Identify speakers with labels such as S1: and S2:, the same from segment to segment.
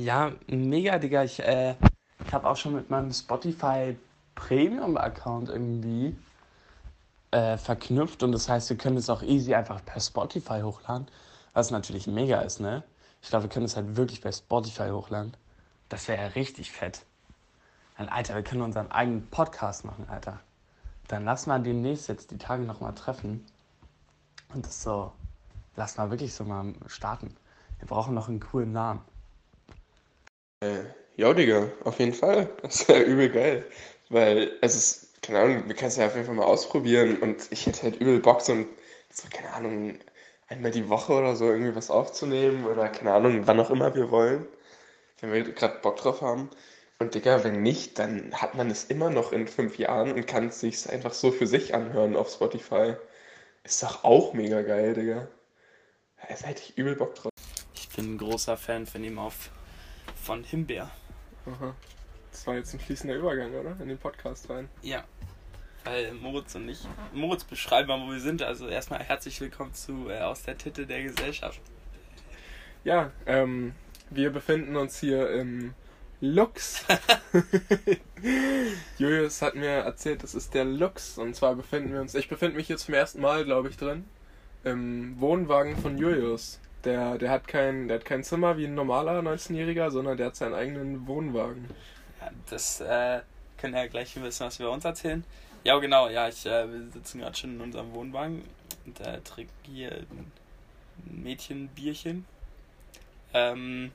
S1: Ja, mega, Digga. Ich, äh, ich habe auch schon mit meinem Spotify Premium-Account irgendwie äh, verknüpft und das heißt, wir können es auch easy einfach per Spotify hochladen, was natürlich mega ist, ne? Ich glaube, wir können es halt wirklich bei Spotify hochladen. Das wäre ja richtig fett. Dann, Alter, wir können unseren eigenen Podcast machen, Alter. Dann lass mal demnächst jetzt die Tage nochmal treffen und das so, lass mal wirklich so mal starten. Wir brauchen noch einen coolen Namen.
S2: Äh, ja, Digga, auf jeden Fall. Das wäre übel geil. Weil es ist, keine Ahnung, wir können es ja auf jeden Fall mal ausprobieren und ich hätte halt übel Bock, so, so keine Ahnung, einmal die Woche oder so irgendwie was aufzunehmen oder keine Ahnung, wann auch immer wir wollen, wenn wir gerade Bock drauf haben. Und Digga, wenn nicht, dann hat man es immer noch in fünf Jahren und kann es sich einfach so für sich anhören auf Spotify. Ist doch auch mega geil, Digga. Da hätte ich übel Bock drauf.
S1: Ich bin ein großer Fan von ihm auf von Himbeer.
S2: Aha. Das war jetzt ein fließender Übergang, oder? In den Podcast rein.
S1: Ja. Weil Moritz und ich, Moritz beschreiben mal, wo wir sind. Also erstmal herzlich willkommen zu äh, aus der Titel der Gesellschaft.
S2: Ja, ähm, wir befinden uns hier im Lux. Julius hat mir erzählt, das ist der Lux. Und zwar befinden wir uns, ich befinde mich jetzt zum ersten Mal, glaube ich, drin, im Wohnwagen von Julius. Der, der, hat kein, der hat kein Zimmer wie ein normaler 19-Jähriger, sondern der hat seinen eigenen Wohnwagen.
S1: Ja, das äh, können ja gleich ein bisschen was über uns erzählen. Ja, genau, ja, ich, äh, wir sitzen gerade schon in unserem Wohnwagen und äh, trinken hier ein Mädchenbierchen. Ähm,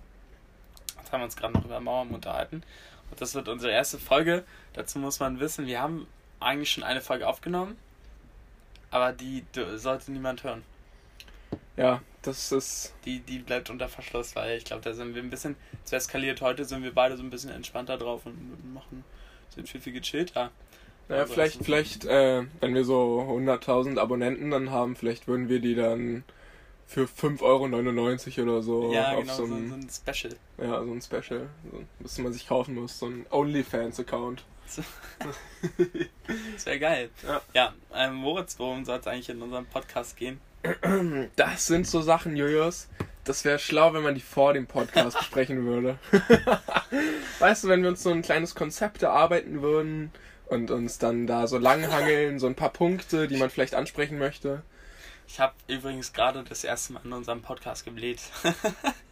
S1: jetzt haben wir uns gerade noch über Mauern unterhalten. Und das wird unsere erste Folge. Dazu muss man wissen, wir haben eigentlich schon eine Folge aufgenommen, aber die sollte niemand hören.
S2: Ja, das ist.
S1: Die, die bleibt unter Verschluss, weil ich glaube, da sind wir ein bisschen zu eskaliert. Heute sind wir beide so ein bisschen entspannter drauf und machen, sind viel, viel gechillter.
S2: Naja, also vielleicht, vielleicht äh, wenn wir so 100.000 Abonnenten dann haben, vielleicht würden wir die dann für 5,99 Euro oder so
S1: ja, genau, so, ein, so ein Special.
S2: Ja, so ein Special. So, was man sich kaufen muss, so ein OnlyFans-Account.
S1: das wäre geil. Ja, ja ähm, Moritz, worum soll es eigentlich in unserem Podcast gehen?
S2: Das sind so Sachen, Julius. Das wäre schlau, wenn man die vor dem Podcast besprechen würde. weißt du, wenn wir uns so ein kleines Konzept erarbeiten würden und uns dann da so langhangeln, so ein paar Punkte, die man vielleicht ansprechen möchte.
S1: Ich habe übrigens gerade das erste Mal in unserem Podcast gebläht.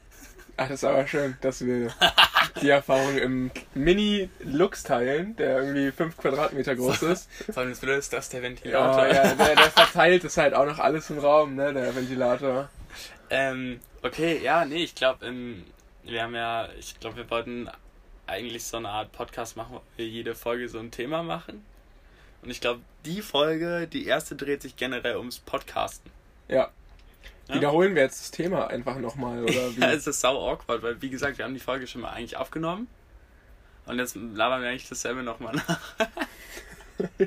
S2: Ach, das ist aber schön, dass wir die Erfahrung im Mini-Lux teilen, der irgendwie 5 Quadratmeter groß ist.
S1: Sondern das ist das der Ventilator.
S2: Ja, ja der, der verteilt ist halt auch noch alles im Raum, ne, der Ventilator.
S1: Ähm, okay, ja, nee, ich glaube, wir haben ja, ich glaube, wir wollten eigentlich so eine Art Podcast machen, wo wir jede Folge so ein Thema machen. Und ich glaube, die Folge, die erste dreht sich generell ums Podcasten.
S2: Ja, ja? Wiederholen wir jetzt das Thema einfach nochmal, oder
S1: wie? ja, es ist sau awkward, weil wie gesagt, wir haben die Folge schon mal eigentlich aufgenommen. Und jetzt labern wir eigentlich dasselbe nochmal nach.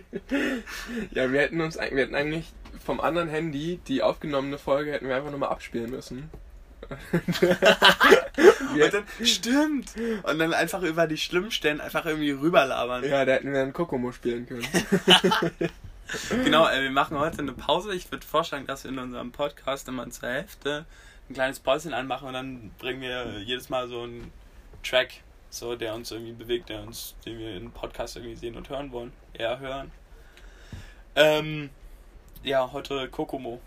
S2: ja, wir hätten uns wir hätten eigentlich vom anderen Handy die aufgenommene Folge hätten wir einfach nochmal abspielen müssen.
S1: und dann, stimmt! Und dann einfach über die schlimmen Stellen einfach irgendwie rüberlabern.
S2: Ja, da hätten wir einen Kokomo spielen können.
S1: genau, äh, wir machen heute eine Pause. Ich würde vorschlagen, dass wir in unserem Podcast immer zur Hälfte ein kleines Päuschen anmachen und dann bringen wir jedes Mal so einen Track, so der uns irgendwie bewegt, der uns, den wir im Podcast irgendwie sehen und hören wollen. Eher hören. Ähm, ja, heute Kokomo.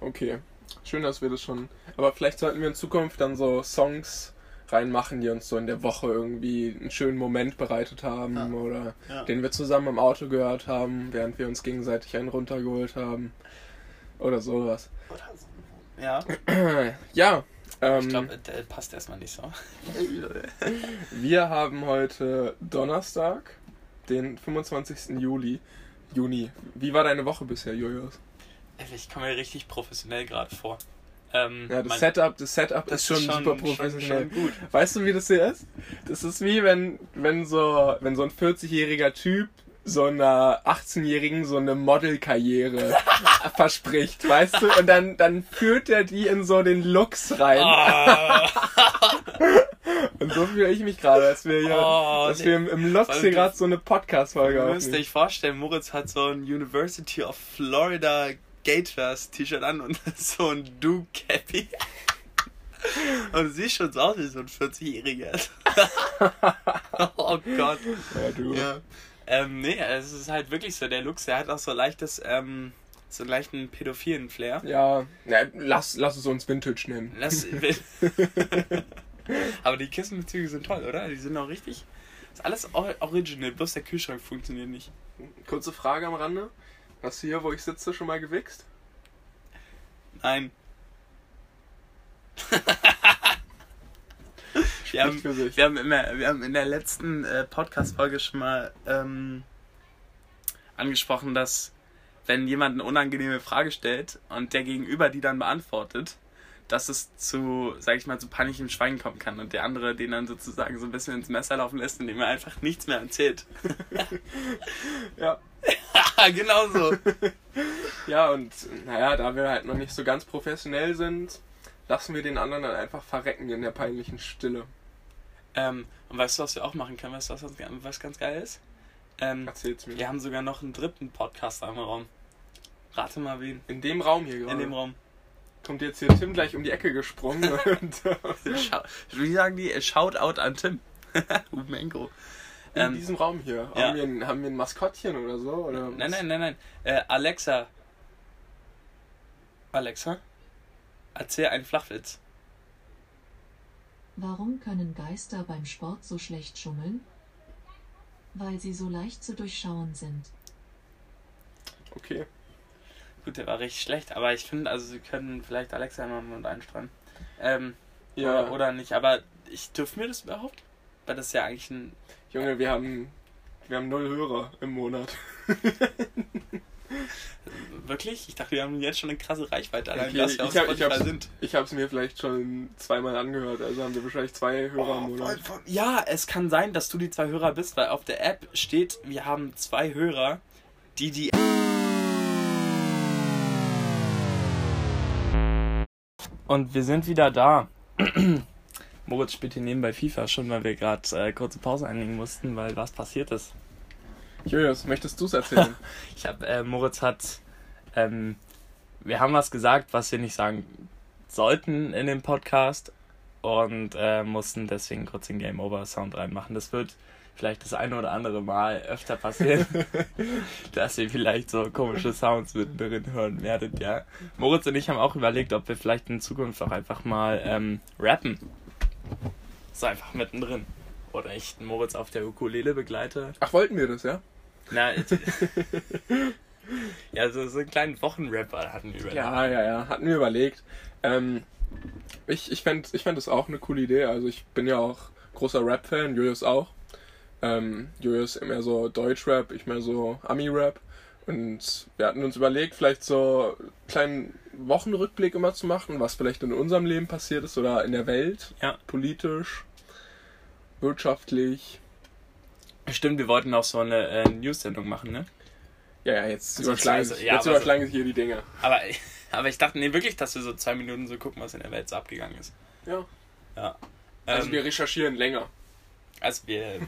S2: Okay. Schön, dass wir das schon. Aber vielleicht sollten wir in Zukunft dann so Songs reinmachen, die uns so in der Woche irgendwie einen schönen Moment bereitet haben ja. oder ja. den wir zusammen im Auto gehört haben, während wir uns gegenseitig einen runtergeholt haben oder sowas. Oder
S1: so. Ja.
S2: ja.
S1: Ähm, ich glaube, der passt erstmal nicht so.
S2: wir haben heute Donnerstag, den 25. Juli. Juni. Wie war deine Woche bisher, Julius?
S1: Ich komme mir richtig professionell gerade vor.
S2: Ähm, ja, das mein, Setup, das Setup das ist schon, schon super professionell. Schon, schon gut. Weißt du, wie das hier ist? Das ist wie wenn, wenn so, wenn so ein 40-jähriger Typ so einer 18-Jährigen so eine Modelkarriere verspricht, weißt du? Und dann, dann führt er die in so den Looks rein. Oh. Und so fühle ich mich gerade, dass wir hier, oh, dass nee. wir im, im Lux hier gerade so eine Podcast-Folge haben.
S1: Du musst dir vorstellen, Moritz hat so ein University of Florida Gators T-Shirt an und so ein Do Cappy. Und du siehst schon so aus wie so ein 40-Jähriger. oh Gott.
S2: Ja, du.
S1: Ja. Ähm, nee, es ist halt wirklich so, der Lux, der hat auch so leichtes, ähm, so einen leichten pädophilen Flair.
S2: Ja, ja lass, lass es uns Vintage nennen.
S1: Lass, aber die Kissenbezüge sind toll, oder? Die sind auch richtig. Ist alles original, bloß der Kühlschrank funktioniert nicht.
S2: Kurze Frage am Rande. Hast du hier, wo ich sitze, schon mal gewichst?
S1: Nein. wir, haben, wir, haben immer, wir haben in der letzten äh, Podcast-Folge schon mal ähm, angesprochen, dass wenn jemand eine unangenehme Frage stellt und der Gegenüber die dann beantwortet, dass es zu, sag ich mal, zu panischem Schweigen kommen kann und der andere den dann sozusagen so ein bisschen ins Messer laufen lässt, indem er einfach nichts mehr erzählt.
S2: ja.
S1: Genau so.
S2: ja, und naja, da wir halt noch nicht so ganz professionell sind, lassen wir den anderen dann einfach verrecken in der peinlichen Stille.
S1: Ähm, und weißt du, was wir auch machen können? Weißt du, was, was ganz geil ist? Ähm,
S2: Erzähl's mir.
S1: Wir haben sogar noch einen dritten Podcaster im Raum. Rate mal wen.
S2: In dem Raum hier
S1: gerade. In dem Raum.
S2: Kommt jetzt hier Tim gleich um die Ecke gesprungen. und,
S1: Wie sagen die? Shoutout an Tim. Umenko.
S2: In ähm, diesem Raum hier. Ja. Haben, wir ein, haben wir ein Maskottchen oder so? Oder
S1: nein, nein, nein, nein. Äh, Alexa. Alexa? Erzähl einen Flachwitz.
S3: Warum können Geister beim Sport so schlecht schummeln? Weil sie so leicht zu durchschauen sind.
S2: Okay.
S1: Gut, der war richtig schlecht, aber ich finde, also sie können vielleicht Alexa mal mit einstreuen. Ähm,
S2: ja.
S1: Oder, oder, nicht, aber ich dürfte mir das überhaupt? Weil das ist ja eigentlich ein.
S2: Junge, wir haben. Wir haben null Hörer im Monat.
S1: Wirklich? Ich dachte, wir haben jetzt schon eine krasse Reichweite,
S2: allein okay, dass wir auf ich hab, sind. Ich habe es mir vielleicht schon zweimal angehört, also haben wir wahrscheinlich zwei Hörer oh, im Monat.
S1: Ja, es kann sein, dass du die zwei Hörer bist, weil auf der App steht, wir haben zwei Hörer, die die Und wir sind wieder da. Moritz spielt hier nebenbei FIFA schon, weil wir gerade äh, kurze Pause einlegen mussten, weil was passiert ist.
S2: Julius, möchtest du es erzählen?
S1: ich habe, äh, Moritz hat, ähm, wir haben was gesagt, was wir nicht sagen sollten in dem Podcast und äh, mussten deswegen kurz den Game Over Sound reinmachen. Das wird vielleicht das eine oder andere Mal öfter passieren, dass ihr vielleicht so komische Sounds mittendrin hören werdet, ja. Moritz und ich haben auch überlegt, ob wir vielleicht in Zukunft auch einfach mal ähm, rappen. So einfach mittendrin. Oder ich Moritz auf der Ukulele begleite.
S2: Ach, wollten wir das, ja?
S1: Na, ja, so, so einen kleinen Wochenrapper hatten wir überlegt.
S2: Ja, ja, ja, hatten wir überlegt. Ähm, ich ich fände ich fänd das auch eine coole Idee. Also ich bin ja auch großer Rap-Fan, Julius auch. Ähm, Julius mehr so Deutschrap, ich mehr so Ami-Rap. Und wir hatten uns überlegt, vielleicht so einen kleinen Wochenrückblick immer zu machen, was vielleicht in unserem Leben passiert ist oder in der Welt,
S1: ja.
S2: politisch, wirtschaftlich.
S1: Stimmt, wir wollten auch so eine äh, News-Sendung machen, ne?
S2: Ja, ja, jetzt also überschlagen, sich, ja, jetzt überschlagen so, sich hier die Dinge.
S1: Aber, aber ich dachte, nee, wirklich, dass wir so zwei Minuten so gucken, was in der Welt so abgegangen ist.
S2: Ja.
S1: Ja.
S2: Also ähm, wir recherchieren länger.
S1: Also wir.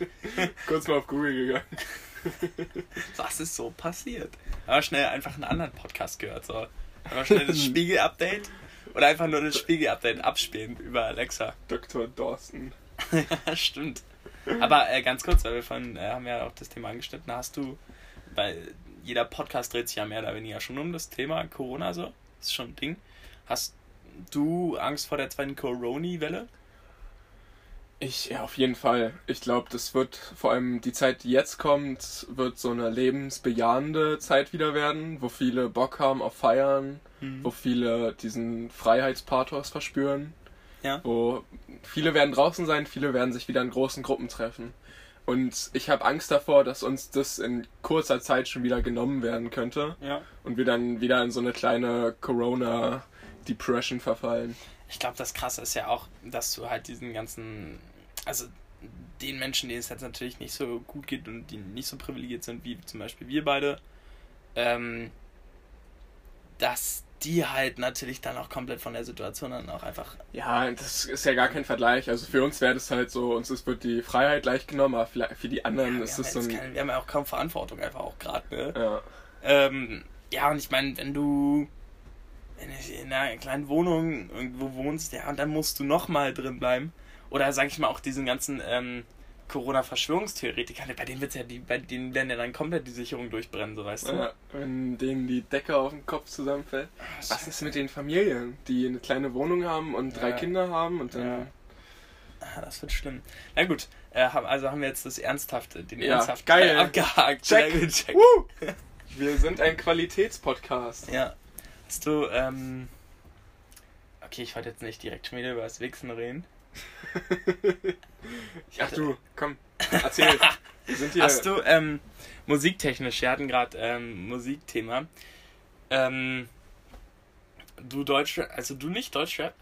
S2: Kurz mal auf Google gegangen.
S1: Was ist so passiert? Aber schnell einfach einen anderen Podcast gehört. So. Aber schnell das Spiegel-Update oder einfach nur das Spiegel-Update abspielen über Alexa.
S2: Dr. Dawson.
S1: ja, stimmt. Aber äh, ganz kurz, weil wir von, äh, haben ja auch das Thema angeschnitten, hast du, weil jeder Podcast dreht sich ja mehr oder weniger schon um das Thema Corona so, das ist schon ein Ding. Hast du Angst vor der zweiten Corona-Welle?
S2: Ich, ja, auf jeden Fall. Ich glaube, das wird vor allem die Zeit, die jetzt kommt, wird so eine lebensbejahende Zeit wieder werden, wo viele Bock haben auf Feiern, mhm. wo viele diesen Freiheitspathos verspüren.
S1: Ja.
S2: Wo viele werden draußen sein, viele werden sich wieder in großen Gruppen treffen. Und ich habe Angst davor, dass uns das in kurzer Zeit schon wieder genommen werden könnte.
S1: Ja.
S2: Und wir dann wieder in so eine kleine Corona-Depression verfallen.
S1: Ich glaube, das Krasse ist ja auch, dass du halt diesen ganzen also den Menschen, denen es jetzt natürlich nicht so gut geht und die nicht so privilegiert sind, wie zum Beispiel wir beide, ähm, dass die halt natürlich dann auch komplett von der Situation dann auch einfach.
S2: Ja, das ist ja gar kein Vergleich. Also für uns wäre das halt so, uns ist, wird die Freiheit gleich genommen, aber für die anderen ja, ist es so ein.
S1: Keine, wir haben ja auch kaum Verantwortung einfach auch gerade, ne?
S2: Ja.
S1: Ähm, ja, und ich meine, wenn du wenn du in einer kleinen Wohnung irgendwo wohnst, ja, und dann musst du nochmal drin bleiben. Oder sag ich mal auch diesen ganzen ähm, Corona-Verschwörungstheoretiker, bei denen wird's ja die, bei denen werden ja dann komplett die Sicherung durchbrennen, so weißt du.
S2: Ja, wenn denen die Decke auf den Kopf zusammenfällt. Was ist mit den Familien, die eine kleine Wohnung haben und drei
S1: Ja.
S2: Kinder haben und dann.
S1: Ja. Ah, das wird schlimm. Na gut, äh, also haben wir jetzt das Ernsthafte, den
S2: Ja,
S1: Ernsthaften
S2: geil.
S1: abgehakt.
S2: Check.
S1: Check.
S2: Woo! Wir sind ein Qualitätspodcast.
S1: Ja. Hast du, ähm. Okay, ich wollte jetzt nicht direkt schon wieder über das Wichsen reden.
S2: Ach du, komm, erzähl. Wir sind hier.
S1: Hast du, ähm, musiktechnisch, wir hatten gerade ähm, Musikthema. Ähm, du Deutsch, also du nicht Deutschrap?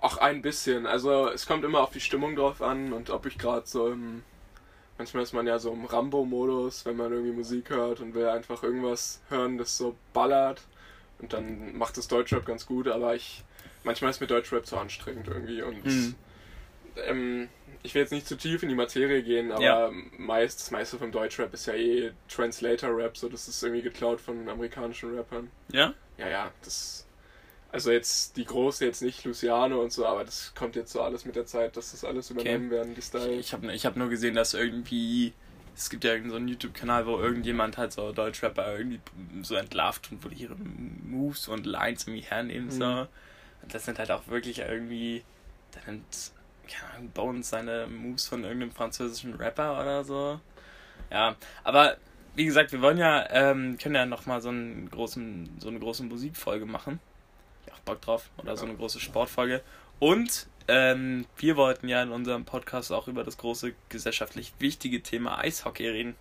S2: Auch ein bisschen. Also es kommt immer auf die Stimmung drauf an und ob ich gerade so im. Manchmal ist man ja so im Rambo-Modus, wenn man irgendwie Musik hört und will einfach irgendwas hören, das so ballert. Und dann macht es Deutschrap ganz gut, aber ich. Manchmal ist mir Deutschrap zu anstrengend irgendwie und.
S1: Mhm.
S2: Ähm, ich will jetzt nicht zu tief in die Materie gehen, aber
S1: Ja.
S2: meist, das meiste vom Deutschrap ist ja eh Translator-Rap, so das ist irgendwie geklaut von amerikanischen Rappern.
S1: Ja?
S2: Ja, ja, das. Also jetzt die große jetzt nicht Luciano und so, aber das kommt jetzt so alles mit der Zeit, dass das alles übernommen werden, die Style.
S1: Ich habe ich hab nur gesehen, dass irgendwie. Es gibt ja irgendeinen so einen YouTube-Kanal, wo irgendjemand halt so Deutschrapper irgendwie so entlarvt und wo die ihre Moves und Lines irgendwie hernehmen. So.
S2: Mhm.
S1: Und das sind halt auch wirklich irgendwie. Da nimmt, keine Ahnung, Bones seine Moves von irgendeinem französischen Rapper oder so. Ja, aber wie gesagt, wir wollen ja, ähm, können ja nochmal so, einen großen, so eine große Musikfolge machen. Ich hab Bock drauf. Oder so eine große Sportfolge. Und ähm, wir wollten ja in unserem Podcast auch über das große gesellschaftlich wichtige Thema Eishockey reden.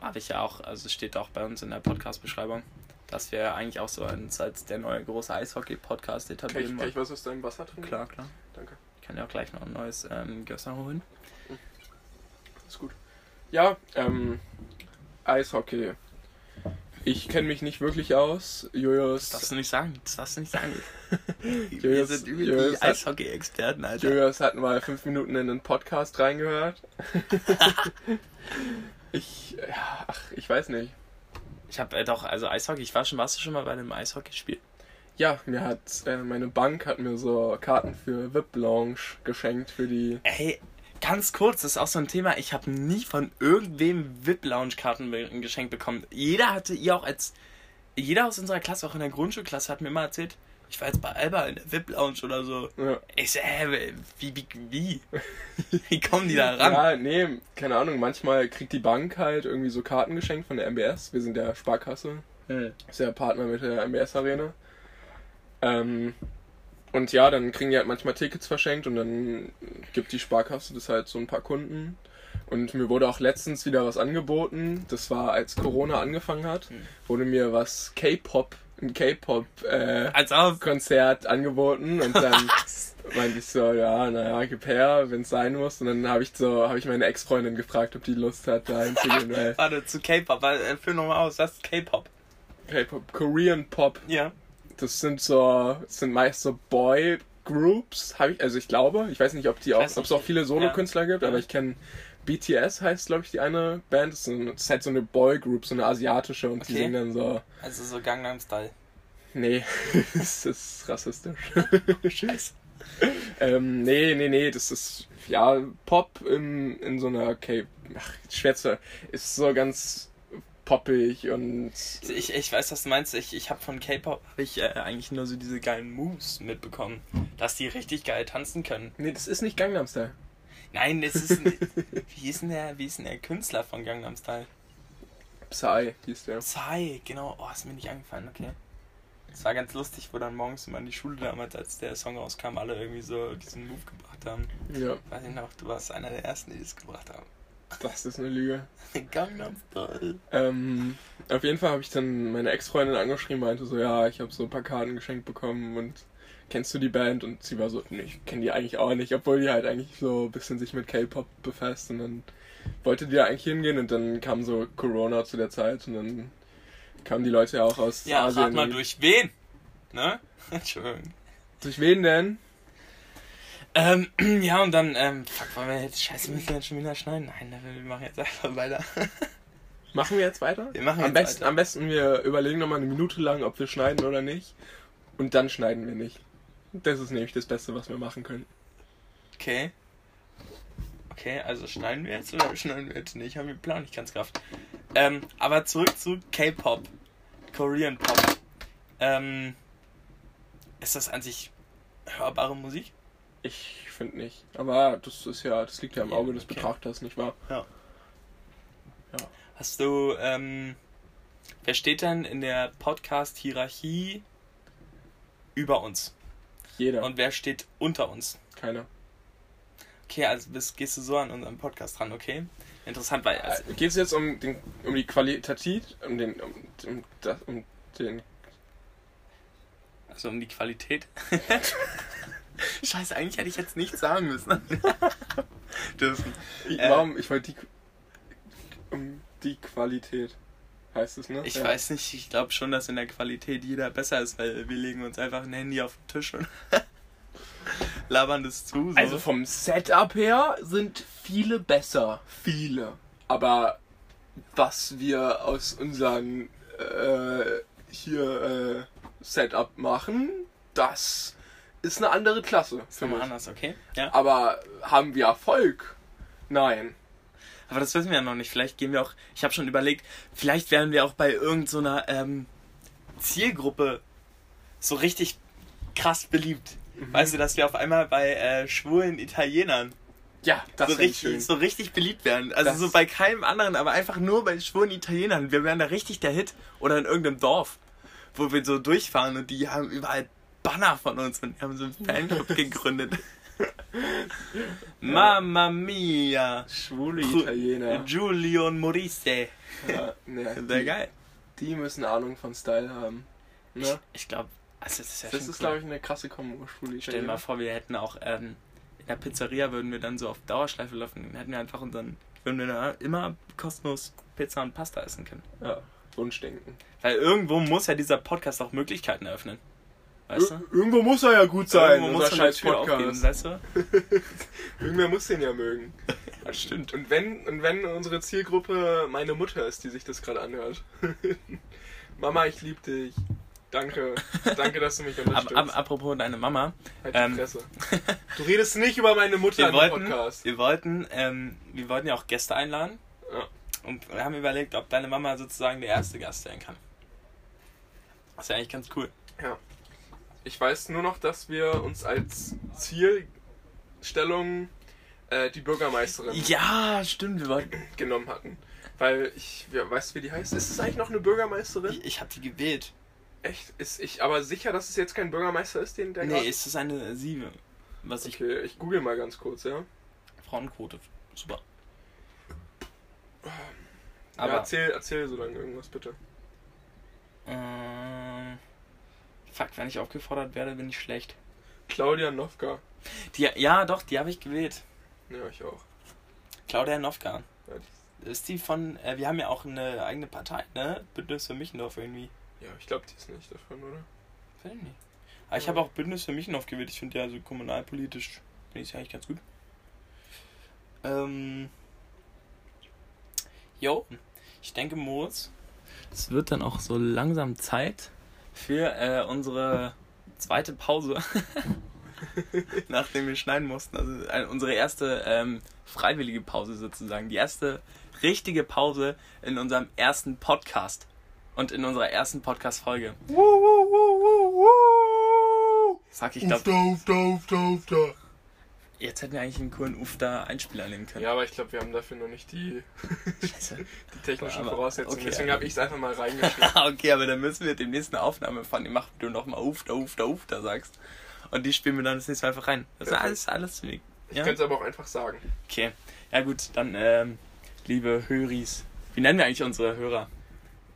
S1: Habe ich ja auch, also es steht auch bei uns in der Podcast-Beschreibung, dass wir eigentlich auch so uns als der neue große Eishockey-Podcast
S2: Kann
S1: etablieren
S2: kann
S1: wollen.
S2: ich was aus deinem Wasser trinken?
S1: Klar, klar. Ich kann ja auch gleich noch ein neues ähm, Gösser holen.
S2: Ist gut. Ja, ähm, Eishockey. Ich kenne mich nicht wirklich aus. Julius,
S1: Das darfst du nicht sagen. Das darfst du nicht sagen. wir sind übel die Eishockey-Experten, Alter.
S2: Julius hat mal fünf Minuten in den Podcast reingehört. ich, ja, ach, ich weiß nicht.
S1: Ich habe äh, doch, also Eishockey, ich war schon, warst du schon mal bei einem Eishockeyspiel?
S2: Ja, mir hat äh, meine Bank hat mir so Karten für VIP Lounge geschenkt für die.
S1: Ey, ganz kurz, das ist auch so ein Thema. Ich habe nie von irgendwem VIP-Lounge-Karten be- geschenkt bekommen. Jeder hatte, ihr auch als, jeder aus unserer Klasse, auch in der Grundschulklasse, hat mir immer erzählt, ich war jetzt bei Alba in der VIP-Lounge oder so.
S2: Ja.
S1: Ich so, hä, wie, wie, wie? wie kommen die da ran?
S2: Ja, nee, keine Ahnung. Manchmal kriegt die Bank halt irgendwie so Karten geschenkt von der MBS. Wir sind ja Sparkasse.
S1: Hm.
S2: Ist ja Partner mit der MBS Arena. Ähm, und ja, dann kriegen die halt manchmal Tickets verschenkt und dann gibt die Sparkasse das halt so ein paar Kunden. Und mir wurde auch letztens wieder was angeboten. Das war, als Corona angefangen hat,
S1: Hm.
S2: wurde mir was K-Pop, ein K-Pop-Konzert
S1: ob.
S2: angeboten. Und dann meinte ich so, ja, naja, gib her, wenn es sein muss. Und dann habe ich so, habe ich meine Ex-Freundin gefragt, ob die Lust hat, da hinzugehen,
S1: Warte, zu K-Pop, äh, füll nochmal aus, was ist K-Pop?
S2: K-Pop, Korean Pop,
S1: Ja.
S2: Das sind so, das sind meist so Boy Groups, habe ich, also ich glaube, ich weiß nicht, ob die auch, ob es auch viele Solokünstler gibt,
S1: Ja.
S2: aber ich kenne BTS heißt, glaube ich, die eine Band. Das ist, halt so eine Boy Group, so eine asiatische und die
S1: Okay.
S2: singen dann so,
S1: Also so Gangnam Style.
S2: nee, das ist rassistisch.
S1: Scheiße.
S2: Ähm, nee, nee, nee, das ist ja Pop in, in so einer K. Ach, schwer zu. Ist so ganz poppig und.
S1: Ich, ich weiß, was du meinst. Ich, ich habe von K-Pop hab ich äh, eigentlich nur so diese geilen Moves mitbekommen, dass die richtig geil tanzen können.
S2: Nee, das ist nicht Gangnam Style.
S1: Nein, das ist ein, wie ist denn der, wie ist denn der Künstler von Gangnam Style?
S2: Psy hieß der.
S1: Psy, genau. Oh, ist mir nicht eingefallen, okay. Es war ganz lustig, wo dann morgens immer in die Schule damals, als der Song rauskam, alle irgendwie so diesen Move gebracht haben.
S2: Ja,
S1: Weiß ich noch, du warst einer der ersten, die das gebracht haben.
S2: Das ist eine Lüge.
S1: Gangnam Style.
S2: Ähm, auf jeden Fall habe ich dann meine Ex-Freundin angeschrieben, meinte so, ja, ich habe so ein paar Karten geschenkt bekommen und kennst du die Band? Und sie war so, nee, ich kenne die eigentlich auch nicht, obwohl die halt eigentlich so ein bisschen sich mit K-Pop befasst und dann wollte die da eigentlich hingehen und dann kam so Corona zu der Zeit und dann kamen die Leute ja auch aus
S1: Ja,
S2: Asien.
S1: rat mal durch wen? Ne? Entschuldigung.
S2: Durch wen denn?
S1: Ähm, ja, und dann, ähm, fuck, wollen wir jetzt, scheiße, müssen wir jetzt schon wieder schneiden? Nein, wir machen jetzt einfach weiter.
S2: Machen wir jetzt weiter?
S1: Wir machen
S2: am
S1: jetzt
S2: besten,
S1: weiter.
S2: Am besten wir überlegen nochmal eine Minute lang, ob wir schneiden oder nicht. Und dann schneiden wir nicht. Das ist nämlich das Beste, was wir machen können.
S1: Okay. Okay, also schneiden wir jetzt oder schneiden wir jetzt nicht? Haben wir Plan nicht ganz Kraft. Ähm, aber zurück zu K-Pop. Korean Pop. Ähm, ist das an sich hörbare Musik?
S2: Ich finde nicht. Aber das ist ja, das liegt ja im Auge des
S1: Okay.
S2: Betrachters, nicht wahr?
S1: Ja.
S2: Ja.
S1: Hast du, ähm, wer steht denn in der Podcast-Hierarchie über uns?
S2: Jeder.
S1: Und wer steht unter uns?
S2: keiner.
S1: Okay, also bist, gehst du so an unserem Podcast dran, okay? Interessant, weil also,
S2: Geht es jetzt um, den, um die Qualitativ, um den, um, um, das, um den,
S1: also um die Qualität. Scheiße, eigentlich hätte ich jetzt nichts sagen müssen. Dürfen.
S2: ich,
S1: Äh.
S2: warum, ich wollte die, um die Qualität, heißt es, ne?
S1: Ich
S2: Ja.
S1: weiß nicht, ich glaube schon, dass in der Qualität jeder besser ist, weil wir legen uns einfach ein Handy auf den Tisch und labern das zu. So.
S2: Also vom Setup her sind viele besser. Viele. Aber was wir aus unserem äh, hier äh, Setup machen, das ist eine andere Klasse. Für mich.
S1: anders, okay? Ja.
S2: Aber haben wir Erfolg? Nein.
S1: Aber das wissen wir ja noch nicht. Vielleicht gehen wir auch. Ich habe schon überlegt, vielleicht werden wir auch bei irgendeiner ähm, Zielgruppe so richtig krass beliebt.
S2: Mhm.
S1: Weißt du, dass wir auf einmal bei äh, schwulen Italienern
S2: Ja, das
S1: so richtig,
S2: schön.
S1: so richtig beliebt werden. Also
S2: Das-
S1: so bei keinem anderen, aber einfach nur bei schwulen Italienern. Wir wären da richtig der Hit. Oder in irgendeinem Dorf, wo wir so durchfahren und die haben überall Banner von uns und die haben so einen Fanclub gegründet. Mamma mia!
S2: Schwule Italiener.
S1: Giulio Morisse.
S2: Ja, ne,
S1: Sehr
S2: die,
S1: geil.
S2: die müssen Ahnung von Style haben. Ne?
S1: Ich glaube, also das ist ja
S2: Das ist,
S1: cool.
S2: glaube ich, eine krasse Kombo, schwule
S1: Stell dir mal
S2: Italiener.
S1: vor, wir hätten auch ähm, in der Pizzeria würden wir dann so auf Dauerschleife laufen, dann hätten wir einfach unseren, würden wir da immer kostenlos Pizza und Pasta essen können.
S2: Ja, Wunschdenken.
S1: Weil irgendwo muss ja dieser Podcast auch Möglichkeiten eröffnen. Weißt du?
S2: Ir irgendwo muss er ja gut sein,
S1: Irgendwo muss
S2: scheiß
S1: Tür aufgehen,
S2: Podcast.
S1: weißt du?
S2: Irgendwer muss den ja mögen.
S1: Ja, stimmt.
S2: Und wenn, und wenn unsere Zielgruppe meine Mutter ist, die sich das gerade anhört. Mama, ich liebe dich. Danke. Danke, dass du mich
S1: Ab,
S2: unterstützt.
S1: ab, apropos deine Mama.
S2: halt die
S1: ähm,
S2: Fresse. Du redest nicht über meine Mutter im Podcast.
S1: wir, wollten, ähm, wir wollten ja auch Gäste einladen.
S2: Ja.
S1: Und wir haben überlegt, ob deine Mama sozusagen der erste Gast sein kann. Das ist ja eigentlich ganz cool.
S2: Ja. Ich weiß nur noch, dass wir uns als Zielstellung äh, die Bürgermeisterin
S1: Ja, stimmt. Wir wollten,
S2: genommen hatten. Weil ich, ja, weißt du, wie die heißt? Ist es eigentlich noch eine Bürgermeisterin?
S1: ich ich habe die gewählt.
S2: Echt? Ist ich aber sicher, dass es jetzt kein Bürgermeister ist, den der
S1: Nee, ist das eine Sieve. Was ich.
S2: Okay, ich google mal ganz kurz, ja.
S1: Frauenquote. Super.
S2: Aber
S1: Aber.
S2: ja, erzähl, erzähl so lange irgendwas, bitte.
S1: ähm, fuck, wenn ich aufgefordert werde, bin ich schlecht.
S2: Claudia Novka.
S1: Die, ja, doch, die habe ich gewählt.
S2: Ja, ich auch.
S1: Claudia Novka.
S2: Ja, die,
S1: Ist die von. Äh, wir haben ja auch eine eigene Partei, ne? Bündnis für Michendorf irgendwie.
S2: ja ich glaube, die ist nicht davon, oder?
S1: Weiß ich nicht. Aber ich
S2: Ja.
S1: habe auch Bündnis für Michendorf gewählt. Ich finde ja so kommunalpolitisch finde ich eigentlich ganz gut. Ähm. Jo, ich denke, Moritz, es wird dann auch so langsam Zeit für äh, unsere zweite Pause, nachdem wir schneiden mussten. Also äh, unsere erste ähm, freiwillige Pause sozusagen. Die erste richtige Pause in unserem ersten Podcast und in unserer ersten Podcast-Folge. Sag ich glaube. Jetzt hätten wir eigentlich einen coolen Ufda Einspieler nehmen können.
S2: Ja, aber ich glaube, wir haben dafür noch nicht die, die technischen Voraussetzungen.
S1: okay.
S2: Deswegen habe ich es einfach mal reingeschrieben.
S1: Ah, okay, aber dann müssen wir demnächst eine Aufnahme von dem machen, du nochmal Ufda, Ufda, Ufda sagst. Und die spielen wir dann das nächste Mal einfach rein. Das ist alles, alles weg.
S2: Ich könnte es aber auch einfach sagen.
S1: Okay. Ja gut, dann, ähm, liebe Höris. Wie nennen wir eigentlich unsere Hörer?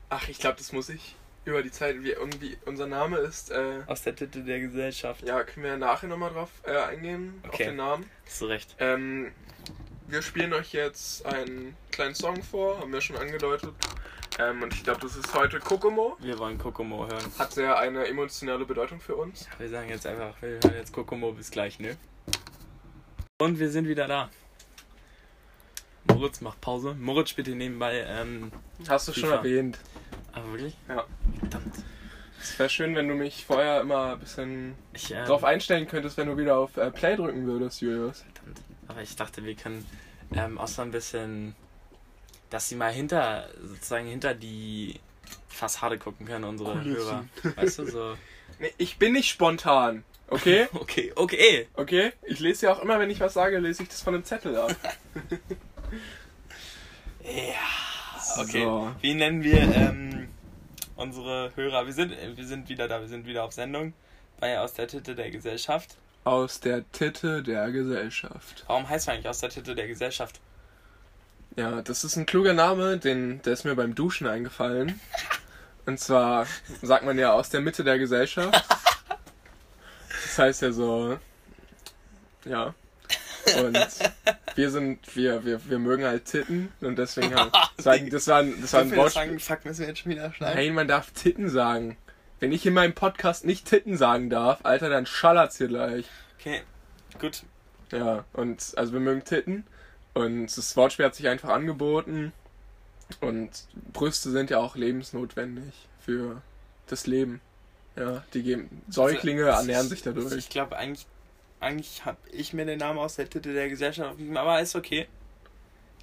S2: Ach, ich glaube, das muss ich über die Zeit, wie irgendwie unser Name ist. Äh,
S1: Aus der Titel der Gesellschaft.
S2: ja, können wir nachher nochmal drauf äh, eingehen, auf
S1: Okay.
S2: den Namen.
S1: Hast du recht.
S2: Ähm, wir spielen euch jetzt einen kleinen Song vor, haben wir schon angedeutet. Ähm, und ich glaube, das ist heute Kokomo.
S1: Wir wollen Kokomo hören.
S2: Hat sehr eine emotionale Bedeutung für uns.
S1: Wir sagen jetzt einfach, wir hören jetzt Kokomo bis gleich, ne? Und wir sind wieder da. Moritz macht Pause. Moritz spielt hier nebenbei, ähm,
S2: Hast du schon erwähnt.
S1: Aber wirklich?
S2: Ja.
S1: Verdammt.
S2: Es wäre schön, wenn du mich vorher immer ein bisschen
S1: Ich, ähm,
S2: drauf einstellen könntest, wenn du wieder auf äh, Play drücken würdest, Julius.
S1: Verdammt. Aber ich dachte, wir können ähm, auch so ein bisschen, dass sie mal hinter, sozusagen hinter die Fassade gucken können, unsere Hörer. Weißt du, so.
S2: Nee, ich bin nicht spontan, okay?
S1: Okay, okay.
S2: Okay? Ich lese ja auch immer, wenn ich was sage, lese ich das von einem Zettel ab.
S1: Ja, okay.
S2: So.
S1: Wie nennen wir ähm, unsere Hörer? Wir sind, wir sind wieder da, wir sind wieder auf Sendung bei Aus der Titte der Gesellschaft.
S2: Aus der Titte der Gesellschaft.
S1: Warum heißt wir eigentlich Aus der Titte der Gesellschaft?
S2: Ja, das ist ein kluger Name, den, der ist mir beim Duschen eingefallen. Und zwar sagt man ja aus der Mitte der Gesellschaft. Das heißt ja so, ja. Und wir sind, wir, wir, wir mögen halt Titten und deswegen haben, sagen, das war, ein- das war ein
S1: Dürfen wir das
S2: Wort.
S1: sagen? Fuck, müssen wir jetzt schon wieder schneiden?
S2: Nein, man darf Titten sagen. Wenn ich in meinem Podcast nicht Titten sagen darf, Alter, dann schallert's hier gleich.
S1: Okay, gut.
S2: Ja, und also wir mögen Titten und das Wortspiel hat sich einfach angeboten und Brüste sind ja auch lebensnotwendig für das Leben. Ja, die geben Säuglinge
S1: Also,
S2: ernähren
S1: ich-
S2: sich dadurch.
S1: Ich glaube, eigentlich, eigentlich habe ich mir den Namen aus der Titel der Gesellschaft aufgegeben, aber ist okay.